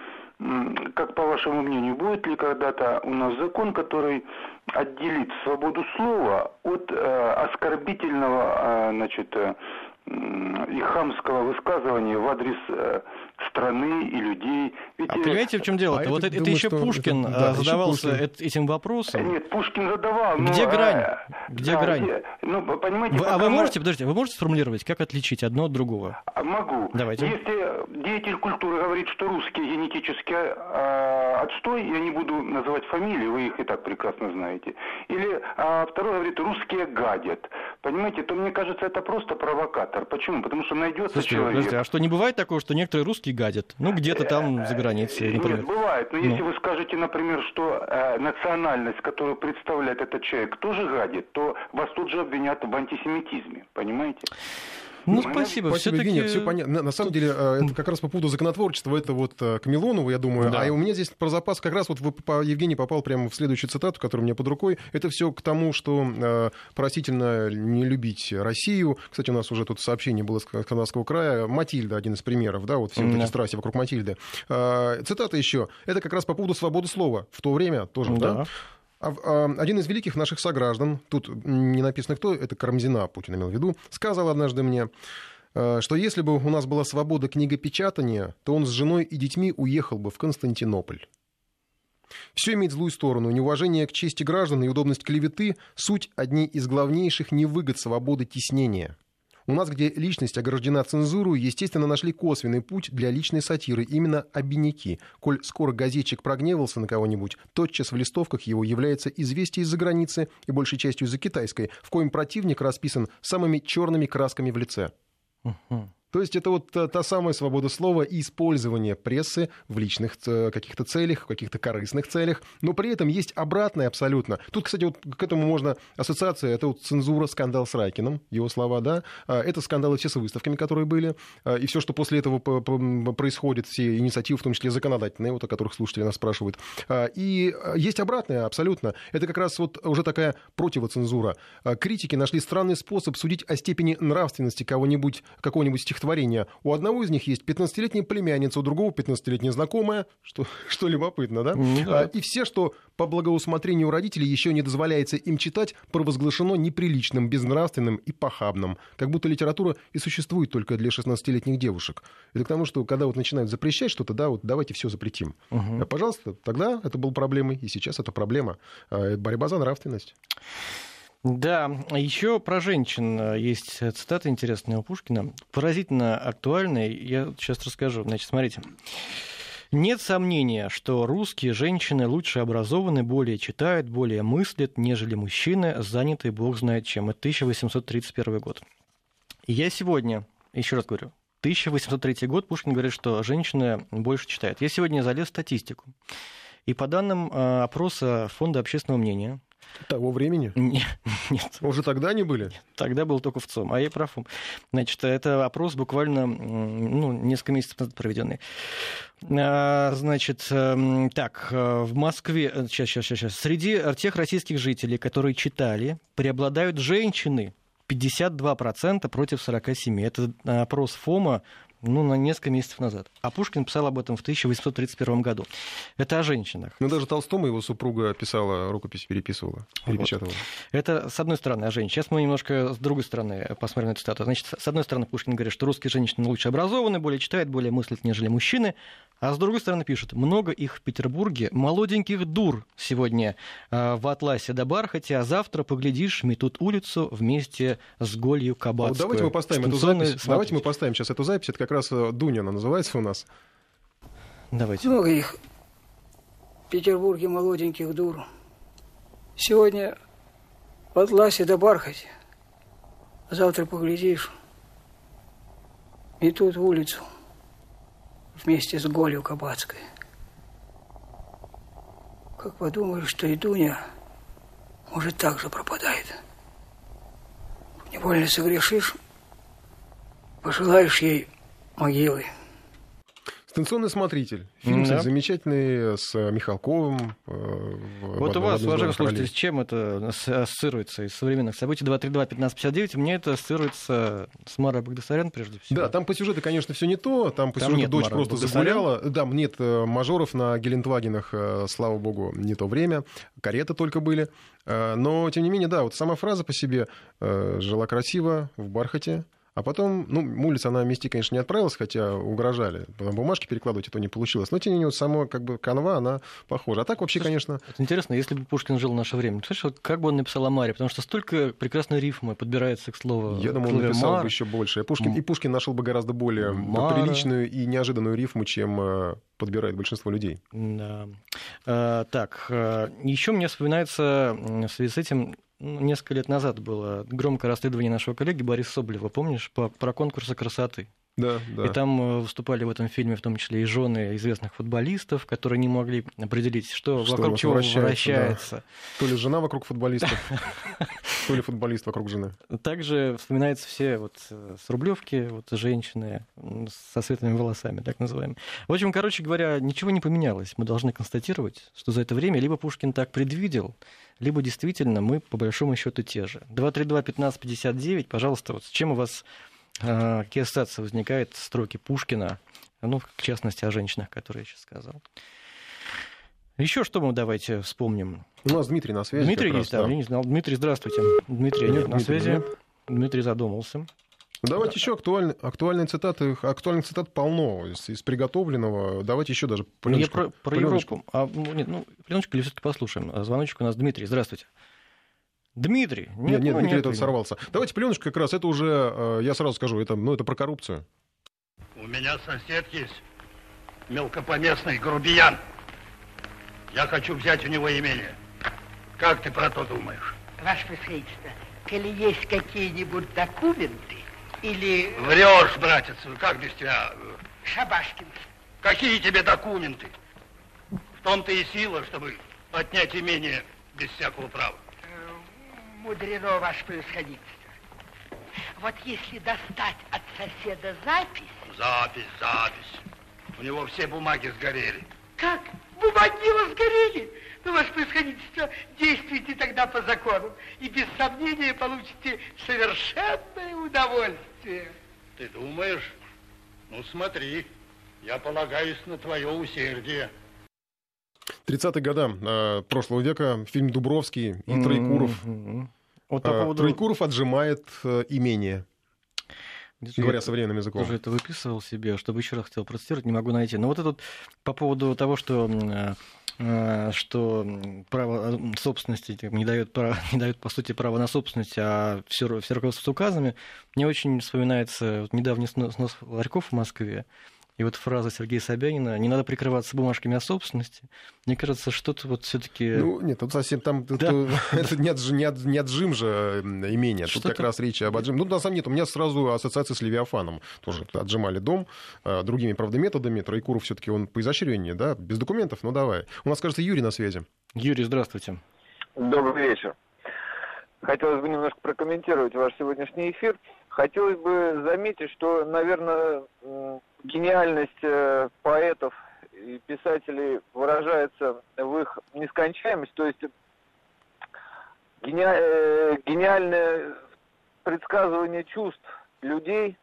Speaker 6: как по вашему мнению, будет ли когда-то у нас закон, который отделит свободу слова от э, оскорбительного, э, значит, и хамского высказывания в адрес э, страны и людей.
Speaker 1: Ведь, а понимаете, в чем дело? А вот это, это еще Пушкин это, да, задавался еще Пушкин. этим вопросом.
Speaker 6: Нет, Пушкин задавал.
Speaker 1: Но, Где грань? Где да, грань? Ну, понимаете, вы, а вы можете, подождите, вы можете сформулировать, как отличить одно от другого?
Speaker 6: А, могу.
Speaker 1: Давайте.
Speaker 6: Если деятель культуры говорит, что русские генетически э, отстой, я не буду называть фамилии, вы их и так прекрасно знаете. Или а второй говорит, русские гадят. Понимаете, то мне кажется, это просто провокатор. Почему? Потому что найдется Слушайте, человек. Подождите,
Speaker 1: а что не бывает такого, что некоторые русские гадят? Ну, где-то там за границей, например.
Speaker 6: Нет, бывает. Но ну. если вы скажете, например, что э, национальность, которую представляет этот человек, тоже гадит, то вас тут же обвинят в антисемитизме. Понимаете?
Speaker 1: Ну, спасибо.
Speaker 2: Спасибо, Евгений, все понятно. На самом деле, э, это как раз по поводу законотворчества, это вот э, к Милонову, я думаю. Да. А у меня здесь про запас как раз вот вы, Евгений попал прямо в следующую цитату, которая у меня под рукой. Это все к тому, что э, простительно не любить Россию. Кстати, у нас уже тут сообщение было с Канадского края. Матильда, один из примеров, да, вот все вот эти страсти вокруг Матильды. Цитата еще. Это как раз по поводу свободы слова. В то время тоже, да? да? А, а, один из великих наших сограждан, тут не написано кто, это Карамзина, Путин имел в виду, сказал однажды мне, э, что если бы у нас была свобода книгопечатания, то он с женой и детьми уехал бы в Константинополь. Все имеет злую сторону. Неуважение к чести граждан и удобность клеветы – суть одни из главнейших невыгод свободы теснения. У нас, где личность ограждена цензурой, естественно, нашли косвенный путь для личной сатиры, именно обиняки. Коль скоро газетчик прогневался на кого-нибудь, тотчас в листовках его является известие из-за границы и большей частью из-за китайской, в коем противник расписан самыми черными красками в лице. Uh-huh. То есть это вот та, та самая свобода слова и использование прессы в личных э, каких-то целях, в каких-то корыстных целях, но при этом есть обратное абсолютно. Тут, кстати, вот к этому можно ассоциация, это вот цензура, скандал с Райкиным, его слова, да, а, это скандалы все с выставками, которые были, а, и все, что после этого происходит, все инициативы, в том числе законодательные, вот о которых слушатели нас спрашивают. А, и есть обратное абсолютно. Это как раз вот уже такая противоцензура. Критики нашли странный способ судить о степени нравственности кого-нибудь, какого-нибудь стихотворения стихотворения. У одного из них есть 15-летняя племянница, у другого 15-летняя знакомая, что, (laughs) что любопытно, да? Mm-hmm. А, и все, что по благоусмотрению родителей еще не дозволяется им читать, провозглашено неприличным, безнравственным и похабным. Как будто литература и существует только для 16-летних девушек. Это к тому, что когда вот начинают запрещать что-то, да, вот давайте все запретим. Uh-huh. Пожалуйста, тогда это был проблемой, и сейчас это проблема. А, борьба за нравственность.
Speaker 1: Да, еще про женщин э, есть цитата интересная у Пушкина, поразительно актуальная. Я сейчас расскажу. Значит, смотрите. Нет сомнения, что русские женщины лучше образованы, более читают, более мыслят, нежели мужчины, занятые бог знает чем. Это 1831 год. Я сегодня, еще раз говорю, 1803 год Пушкин говорит, что женщины больше читают. Я сегодня залез в статистику. И по данным э, опроса Фонда общественного мнения,
Speaker 2: того времени? (laughs)
Speaker 1: Нет. нет.
Speaker 2: Уже тогда они были?
Speaker 1: Нет, тогда был только в ЦОМ, а я прав. Значит, это опрос буквально ну, несколько месяцев назад проведенный. А, значит, эм, так, э, в Москве, сейчас, сейчас, сейчас, среди тех российских жителей, которые читали, преобладают женщины, 52% против 47%. Это опрос ФОМа ну, на несколько месяцев назад. А Пушкин писал об этом в 1831 году. Это о женщинах.
Speaker 2: Ну, даже Толстому его супруга писала, рукопись переписывала, перепечатывала. Вот.
Speaker 1: Это, с одной стороны, о женщинах. Сейчас мы немножко с другой стороны посмотрим на эту цитату. Значит, с одной стороны, Пушкин говорит, что русские женщины лучше образованы, более читают, более мыслят, нежели мужчины. А с другой стороны пишут, много их в Петербурге, молоденьких дур сегодня э, в Атласе до Бархате, а завтра, поглядишь, метут улицу вместе с Голью Кабацкую. Вот
Speaker 2: давайте мы поставим эту запись. Смотрите. Давайте мы поставим сейчас эту запись. Это как раз э, Дуня она называется у нас.
Speaker 1: Давайте.
Speaker 7: Много их в Петербурге молоденьких дур. Сегодня в Атласе до Бархате, а завтра поглядишь, метут улицу – вместе с Голью Кабацкой. Как подумаешь, что и Дуня, может, так же пропадает. Невольно согрешишь, пожелаешь ей могилы.
Speaker 2: «Станционный смотритель». Фильм, да. кстати, замечательный, с Михалковым.
Speaker 1: Э, вот у вас, уважаемые слушатели, с чем это ассоциируется из современных событий? 232-1559. Мне это ассоциируется с Марой Багдасарян, прежде всего.
Speaker 2: Да, там по сюжету, конечно, все не то. Там по там сюжету дочь Мара просто загуляла. Да, нет э, мажоров на Гелендвагенах, э, слава богу, не то время. Кареты только были. Но, тем не менее, да, вот сама фраза по себе «жила красиво в бархате», а потом, ну, Мулиц, она вместе, конечно, не отправилась, хотя угрожали. Потом бумажки перекладывать, это не получилось. Но, тем не менее, вот сама как бы канва, она похожа. А так вообще, Слушай, конечно...
Speaker 1: Это интересно, если бы Пушкин жил в наше время, слышишь, как бы он написал о Маре? Потому что столько прекрасной рифмы подбирается к слову
Speaker 2: Я думаю, он написал Мар. бы еще больше. Пушкин, и Пушкин нашел бы гораздо более Мара. приличную и неожиданную рифму, чем э, подбирает большинство людей.
Speaker 1: Да. А, так, э, еще мне вспоминается в связи с этим несколько лет назад было громкое расследование нашего коллеги Бориса Соболева, помнишь, по, про конкурсы красоты.
Speaker 2: Да, да.
Speaker 1: И там э, выступали в этом фильме в том числе и жены известных футболистов, которые не могли определить, что, что вокруг чего вращается. вращается. Да.
Speaker 2: То ли жена вокруг футболистов, (laughs) то ли футболист вокруг жены.
Speaker 1: Также вспоминаются все вот э, с Рублевки, вот женщины со светлыми волосами, так называемые. В общем, короче говоря, ничего не поменялось. Мы должны констатировать, что за это время либо Пушкин так предвидел, либо действительно мы по большому счету те же. 232-1559, пожалуйста, вот с чем у вас какие ассоциации возникают строки Пушкина, ну, в частности, о женщинах, которые я сейчас сказал. Еще что мы давайте вспомним.
Speaker 2: У нас Дмитрий на связи.
Speaker 1: Дмитрий есть, да, я не знал. Дмитрий, здравствуйте. Дмитрий нет, на Дмитрий, связи. Нет. Дмитрий задумался.
Speaker 2: Ну, давайте еще актуальные, актуальные цитаты. Актуальных цитат полно из, из приготовленного. Давайте еще даже
Speaker 1: пленочку. Я про, про Европу. А, ну, нет, ну, пленочку или все-таки послушаем. Звоночек у нас Дмитрий. Здравствуйте. Дмитрий.
Speaker 2: Нет, нет, нет ну, Дмитрий нет, сорвался. Давайте пленочку как раз. Это уже, э, я сразу скажу, это, ну, это про коррупцию.
Speaker 8: У меня сосед есть. Мелкопоместный грубиян. Я хочу взять у него имение. Как ты про то думаешь?
Speaker 9: Ваше Превосходительство, коли есть какие-нибудь документы, или...
Speaker 8: Врешь, братец, как без тебя?
Speaker 9: Шабашкин.
Speaker 8: Какие тебе документы? В том-то и сила, чтобы отнять имение без всякого права.
Speaker 9: Мудрено, ваше превосходительство. Вот если достать от соседа запись...
Speaker 8: Запись, запись. У него все бумаги сгорели.
Speaker 9: Как? Бумаги его сгорели? Ну, ваше происходительство, действуйте тогда по закону, и без сомнения получите совершенное удовольствие.
Speaker 8: Ты думаешь? Ну, смотри, я полагаюсь на твое усердие.
Speaker 2: 30-е годы э, прошлого века, фильм «Дубровский» и Троекуров. Mm-hmm. Вот по э, поводу... Троекуров отжимает э, имение. Говоря современным языком.
Speaker 1: Я тоже это выписывал себе, чтобы еще раз хотел процитировать, не могу найти. Но вот это вот по поводу того, что э, что право собственности не дает, право, (laughs) не дает, по сути, право на собственность, а все, все руководство указами, мне очень вспоминается вот недавний снос ларьков в Москве, И вот фраза Сергея Собянина «не надо прикрываться бумажками о собственности», мне кажется, что-то вот все таки
Speaker 2: Ну, нет, тут совсем там... Да. Тут, (laughs) это не, отж, не, от, не отжим же имение, тут как раз речь об отжим. Ну, на самом деле, у меня сразу ассоциация с Левиафаном. Тоже отжимали дом э, другими, правда, методами. Троекуров все таки он по изощрению, да, без документов, ну давай. У нас, кажется, Юрий на связи.
Speaker 1: Юрий, здравствуйте.
Speaker 10: Добрый вечер. Хотелось бы немножко прокомментировать ваш сегодняшний эфир. Хотелось бы заметить, что, наверное, гениальность э, поэтов и писателей выражается в их нескончаемости, то есть гени... Э, гениальное предсказывание чувств людей,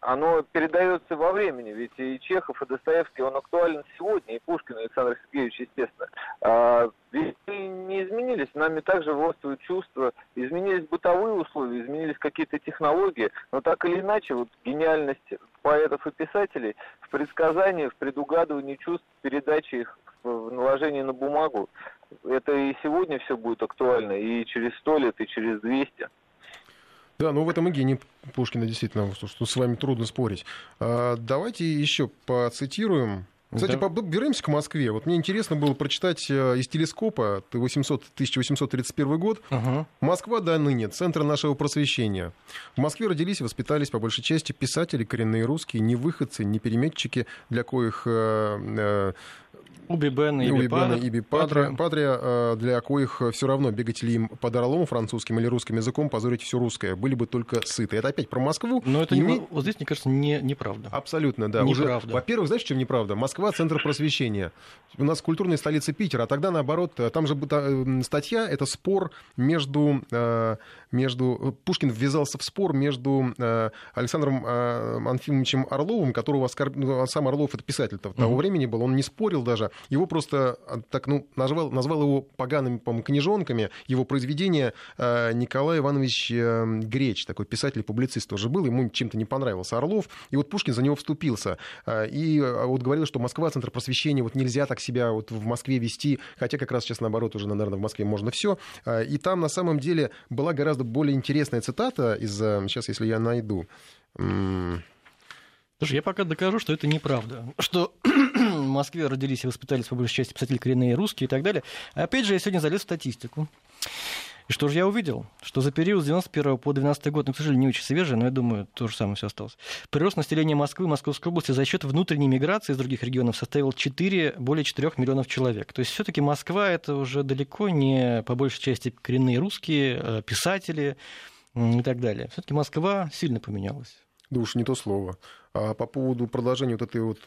Speaker 10: оно передается во времени, ведь и Чехов, и Достоевский, он актуален сегодня, и Пушкин, и Александр Сергеевич, естественно. А, ведь не изменились, нами также властвуют чувства, изменились бытовые условия, изменились какие-то технологии, но так или иначе, вот гениальность поэтов и писателей в предсказании, в предугадывании чувств, передаче их в наложении на бумагу. Это и сегодня все будет актуально, и через сто лет, и через двести.
Speaker 2: Да, ну в этом и гений Пушкина действительно, что, с вами трудно спорить. А, давайте еще поцитируем кстати, да. вернемся к Москве. Вот мне интересно было прочитать э, из телескопа 800, 1831 год. Угу. Москва до ныне, центр нашего просвещения. В Москве родились и воспитались по большей части писатели, коренные русские, не выходцы, не переметчики, для коих э,
Speaker 1: э, Уби Бен и Уби Бен
Speaker 2: и Иби Падре, Падре, э, для коих все равно бегать ли им под орлом французским или русским языком, позорить все русское, были бы только сыты. Это опять про Москву.
Speaker 1: Но это не, вот здесь, мне кажется, не, неправда.
Speaker 2: Абсолютно, да. Неправда. Уже, во-первых, знаешь, чем неправда? Москва — центр просвещения. У нас культурная столица Питера, а тогда, наоборот, там же э, статья — это спор между э, между... Пушкин ввязался в спор между э, Александром э, Анфимовичем Орловым, которого оскорб... Ну, сам Орлов, это писатель того mm-hmm. времени был, он не спорил даже, его просто э, так, ну, назвал, назвал его погаными, по книжонками, его произведение Николай Иванович Греч, такой писатель-публицист тоже был, ему чем-то не понравился Орлов, и вот Пушкин за него вступился, и вот говорил, что Москва центр просвещения, вот нельзя так себя вот в Москве вести, хотя как раз сейчас наоборот уже, наверное, в Москве можно все, и там на самом деле была гораздо более интересная цитата из... Сейчас, если я найду...
Speaker 1: Слушай, я пока докажу, что это неправда. Что в Москве родились и воспитались по большей части писатели коренные русские и так далее. Опять же, я сегодня залез в статистику. И что же я увидел? Что за период с 91 по 12 год, ну, к сожалению, не очень свежий, но я думаю, то же самое все осталось. Прирост населения Москвы и Московской области за счет внутренней миграции из других регионов составил 4, более 4 миллионов человек. То есть все-таки Москва это уже далеко не по большей части коренные русские, э, писатели и так далее. Все-таки Москва сильно поменялась.
Speaker 2: Да уж не то слово. А по поводу продолжения вот этой вот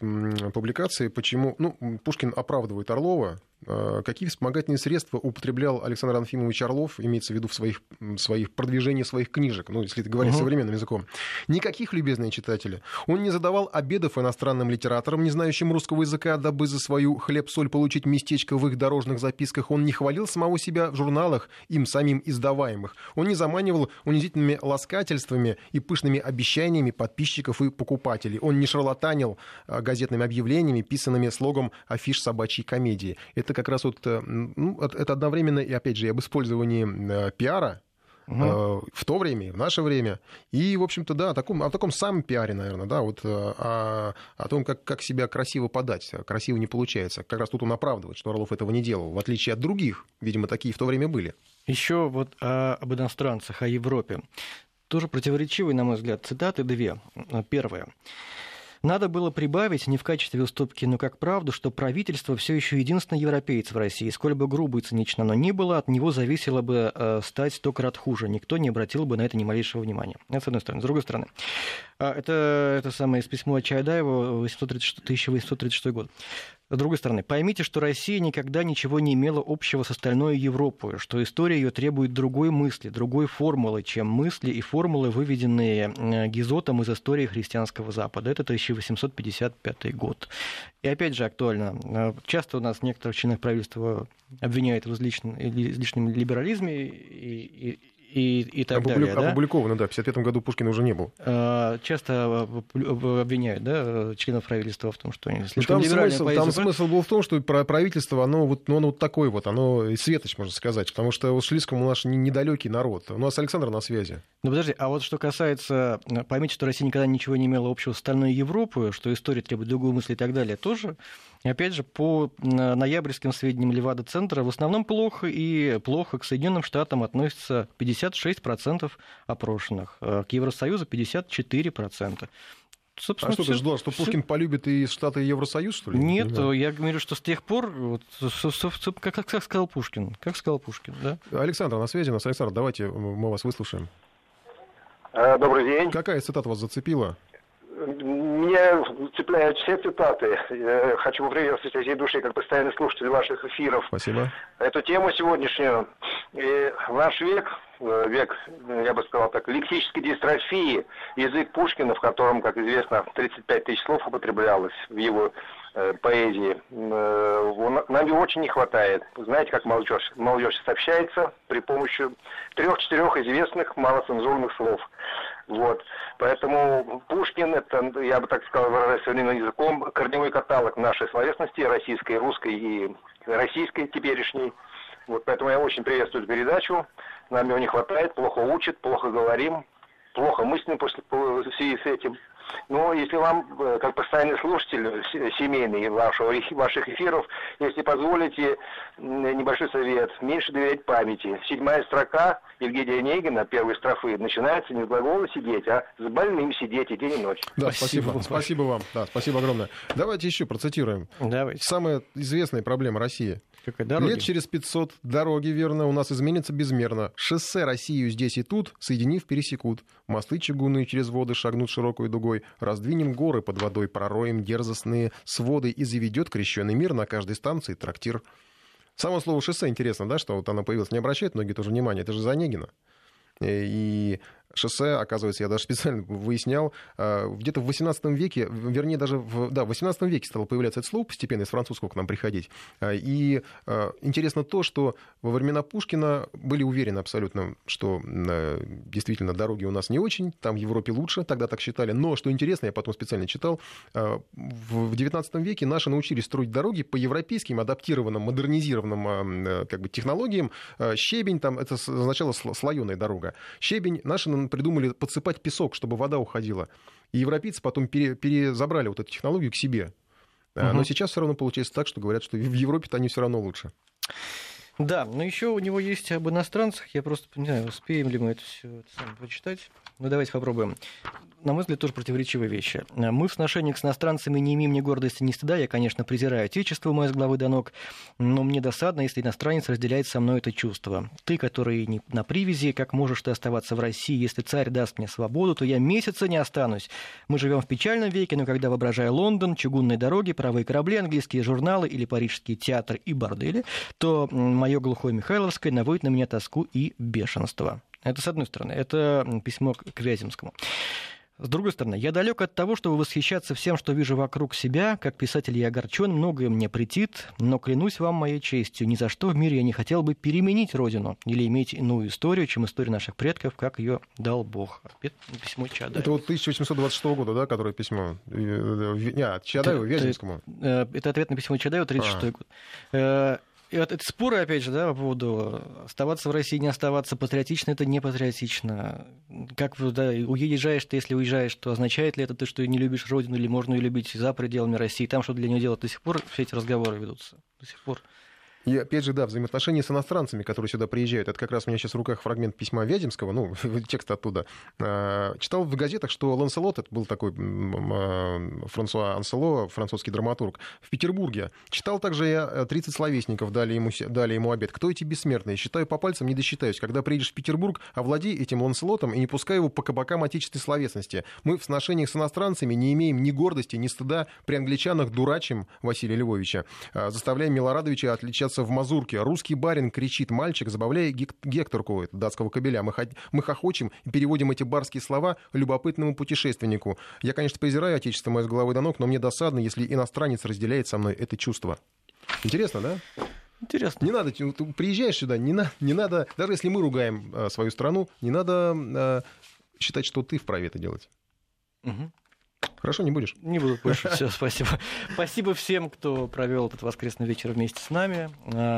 Speaker 2: публикации, почему... Ну, Пушкин оправдывает Орлова, какие вспомогательные средства употреблял Александр Анфимович Орлов, имеется в виду в своих, своих продвижении своих книжек, ну, если говорить угу. современным языком. Никаких, любезные читатели. Он не задавал обедов иностранным литераторам, не знающим русского языка, дабы за свою хлеб-соль получить местечко в их дорожных записках. Он не хвалил самого себя в журналах, им самим издаваемых. Он не заманивал унизительными ласкательствами и пышными обещаниями подписчиков и покупателей. Он не шарлатанил э, газетными объявлениями, писанными слогом афиш собачьей комедии. Это это как раз вот, э, ну, это одновременно, и опять же, об использовании э, пиара, угу. в то время, в наше время. И, в общем-то, да, о таком, о таком самом пиаре, наверное, да, вот о, о том, как, как себя красиво подать. Красиво не получается. Как раз тут он оправдывает, что Орлов этого не делал, в отличие от других. Видимо, такие в то время были.
Speaker 1: Еще вот о, об иностранцах, о Европе. Тоже противоречивые, на мой взгляд, цитаты две. Первое. Надо было прибавить не в качестве уступки, но как правду, что правительство все еще единственный европеец в России. Сколь бы грубо и цинично оно ни было, от него зависело бы э, стать сто крат хуже. Никто не обратил бы на это ни малейшего внимания. Это с одной стороны. С другой стороны, э, это, это самое из письма Чайдаева, 1836 год. С другой стороны, поймите, что Россия никогда ничего не имела общего с остальной Европой, что история ее требует другой мысли, другой формулы, чем мысли и формулы, выведенные э, Гизотом из истории христианского Запада. Это 1855 год. И опять же актуально. Э, часто у нас некоторых членов правительства обвиняют в излишнем, излишнем либерализме и, и, и, и так Опублик, далее.
Speaker 2: Да? Опубликовано, да. В 1955 году Пушкина уже не был.
Speaker 1: А, часто обвиняют да, членов правительства в том, что они
Speaker 2: ну, слишком там смысл, там смысл был в том, что правительство, оно вот, ну, оно вот такое вот, оно и светоч, можно сказать, потому что вот Шлиском у нас недалекий народ. У нас Александр на связи.
Speaker 1: Ну подожди, а вот что касается, поймите, что Россия никогда ничего не имела общего с остальной Европой, что история требует другую мысль и так далее, тоже и опять же, по ноябрьским сведениям Левада-центра, в основном плохо, и плохо к Соединенным Штатам относится 56% опрошенных, а к Евросоюзу 54%.
Speaker 2: Собственно, а что все, ты ждал, что все... Пушкин полюбит и Штаты и Евросоюз, что ли?
Speaker 1: Нет, я говорю, что с тех пор, вот, как, как, как сказал Пушкин, как сказал Пушкин, да?
Speaker 2: Александр, на связи у нас. Александр, давайте мы вас выслушаем.
Speaker 11: А, добрый день.
Speaker 2: Какая цитата вас зацепила?
Speaker 11: Меня цепляют все цитаты. Я хочу поприветствовать всей души, как постоянный слушатель ваших эфиров.
Speaker 2: Спасибо.
Speaker 11: Эту тему сегодняшнюю. И наш век, э, век, я бы сказал так, лексической дистрофии, язык Пушкина, в котором, как известно, 35 тысяч слов употреблялось в его э, поэзии, э, нам его очень не хватает. Знаете, как молодежь, молодежь сообщается при помощи трех-четырех известных малоцензурных слов. Вот. Поэтому Пушкин, это, я бы так сказал, выражаясь современным языком, корневой каталог нашей словесности, российской, русской и российской теперешней. Вот поэтому я очень приветствую эту передачу. Нам его не хватает, плохо учат, плохо говорим, плохо мыслим после, в связи с этим. Но если вам, э, как постоянный слушатель семейный вашего, ваших эфиров, если позволите небольшой совет, меньше доверять памяти. Седьмая строка Евгения Онегина, первой строфы, начинается не с глагола «сидеть», а с больным «сидеть» и день и ночь.
Speaker 2: Да, спасибо. Спасибо, спасибо вам. Да, спасибо огромное. Давайте еще процитируем. Давайте. Самая известная проблема России –
Speaker 1: какая дороги?
Speaker 2: Лет через 500 дороги, верно, у нас изменятся безмерно. Шоссе Россию здесь и тут, соединив, пересекут. Мосты чугунные через воды шагнут широкой дугой. Раздвинем горы под водой, пророем дерзостные своды и заведет крещенный мир на каждой станции трактир. Само слово «шоссе» интересно, да, что вот оно появилось. Не обращает многие тоже внимания. Это же Занегина. И шоссе, оказывается, я даже (laughs) специально выяснял, а, где-то в 18 веке, вернее, даже в, да, в 18 веке стало появляться это слово постепенно из французского к нам приходить. А, и а, интересно то, что во времена Пушкина были уверены абсолютно, что действительно дороги у нас не очень, там в Европе лучше, тогда так считали. Но, что интересно, я потом специально читал, в 19 веке наши научились строить дороги по европейским, адаптированным, модернизированным как бы, технологиям. Щебень, там, это означало слоеная дорога. Щебень наши придумали подсыпать песок, чтобы вода уходила. И европейцы потом пере, перезабрали вот эту технологию к себе. Угу. Но сейчас все равно получается так, что говорят, что в Европе-то они все равно лучше.
Speaker 1: Да, но еще у него есть об иностранцах. Я просто не знаю, успеем ли мы это все это прочитать. Ну, давайте попробуем на мой взгляд, тоже противоречивые вещи. Мы в сношениях с иностранцами не имеем ни гордости, ни стыда. Я, конечно, презираю отечество мое с главы до ног, но мне досадно, если иностранец разделяет со мной это чувство. Ты, который не на привязи, как можешь ты оставаться в России? Если царь даст мне свободу, то я месяца не останусь. Мы живем в печальном веке, но когда воображаю Лондон, чугунные дороги, правые корабли, английские журналы или парижские театры и бордели, то мое глухое Михайловское наводит на меня тоску и бешенство. Это с одной стороны. Это письмо к Вяземскому. С другой стороны, я далек от того, чтобы восхищаться всем, что вижу вокруг себя. Как писатель я огорчен, многое мне претит, но клянусь вам моей честью, ни за что в мире я не хотел бы переменить родину или иметь иную историю, чем история наших предков, как ее дал Бог.
Speaker 2: Письмо Чадаева. Это вот 1826 года, да, которое письмо? Нет, Чадаеву, Вяземскому.
Speaker 1: Э, это ответ на письмо Чадаева, 36 а. год. Э, и вот эти споры, опять же, да, по поводу оставаться в России, не оставаться, патриотично это не патриотично. Как да, уезжаешь ты, если уезжаешь, то означает ли это ты, что не любишь родину, или можно ее любить за пределами России? Там что для нее делать? До сих пор все эти разговоры ведутся. До сих пор.
Speaker 2: И опять же, да, взаимоотношения с иностранцами, которые сюда приезжают. Это как раз у меня сейчас в руках фрагмент письма Вяземского, ну, (laughs) текст оттуда. А, читал в газетах, что Ланселот, это был такой а, Франсуа Ансело, французский драматург, в Петербурге. Читал также я 30 э, словесников, дали ему, дали ему обед. Кто эти бессмертные? Считаю по пальцам, не досчитаюсь. Когда приедешь в Петербург, овладей этим Ланселотом и не пускай его по кабакам отечественной словесности. Мы в сношениях с иностранцами не имеем ни гордости, ни стыда. При англичанах дурачим Василия Львовича. А, заставляем Милорадовича отличаться в мазурке. Русский барин кричит мальчик, забавляя Гекторку, датского кобеля. Мы, мы хохочем и переводим эти барские слова любопытному путешественнику. Я, конечно, презираю отечество мое с головы до ног, но мне досадно, если иностранец разделяет со мной это чувство. Интересно, да?
Speaker 1: Интересно.
Speaker 2: Не надо, ты приезжаешь сюда, не, на, не надо, даже если мы ругаем э, свою страну, не надо э, считать, что ты вправе это делать. Угу. Хорошо, не будешь?
Speaker 1: Не буду больше. (laughs) Все, спасибо. Спасибо всем, кто провел этот воскресный вечер вместе с нами.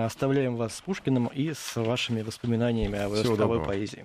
Speaker 1: Оставляем вас с Пушкиным и с вашими воспоминаниями о войсковой поэзии.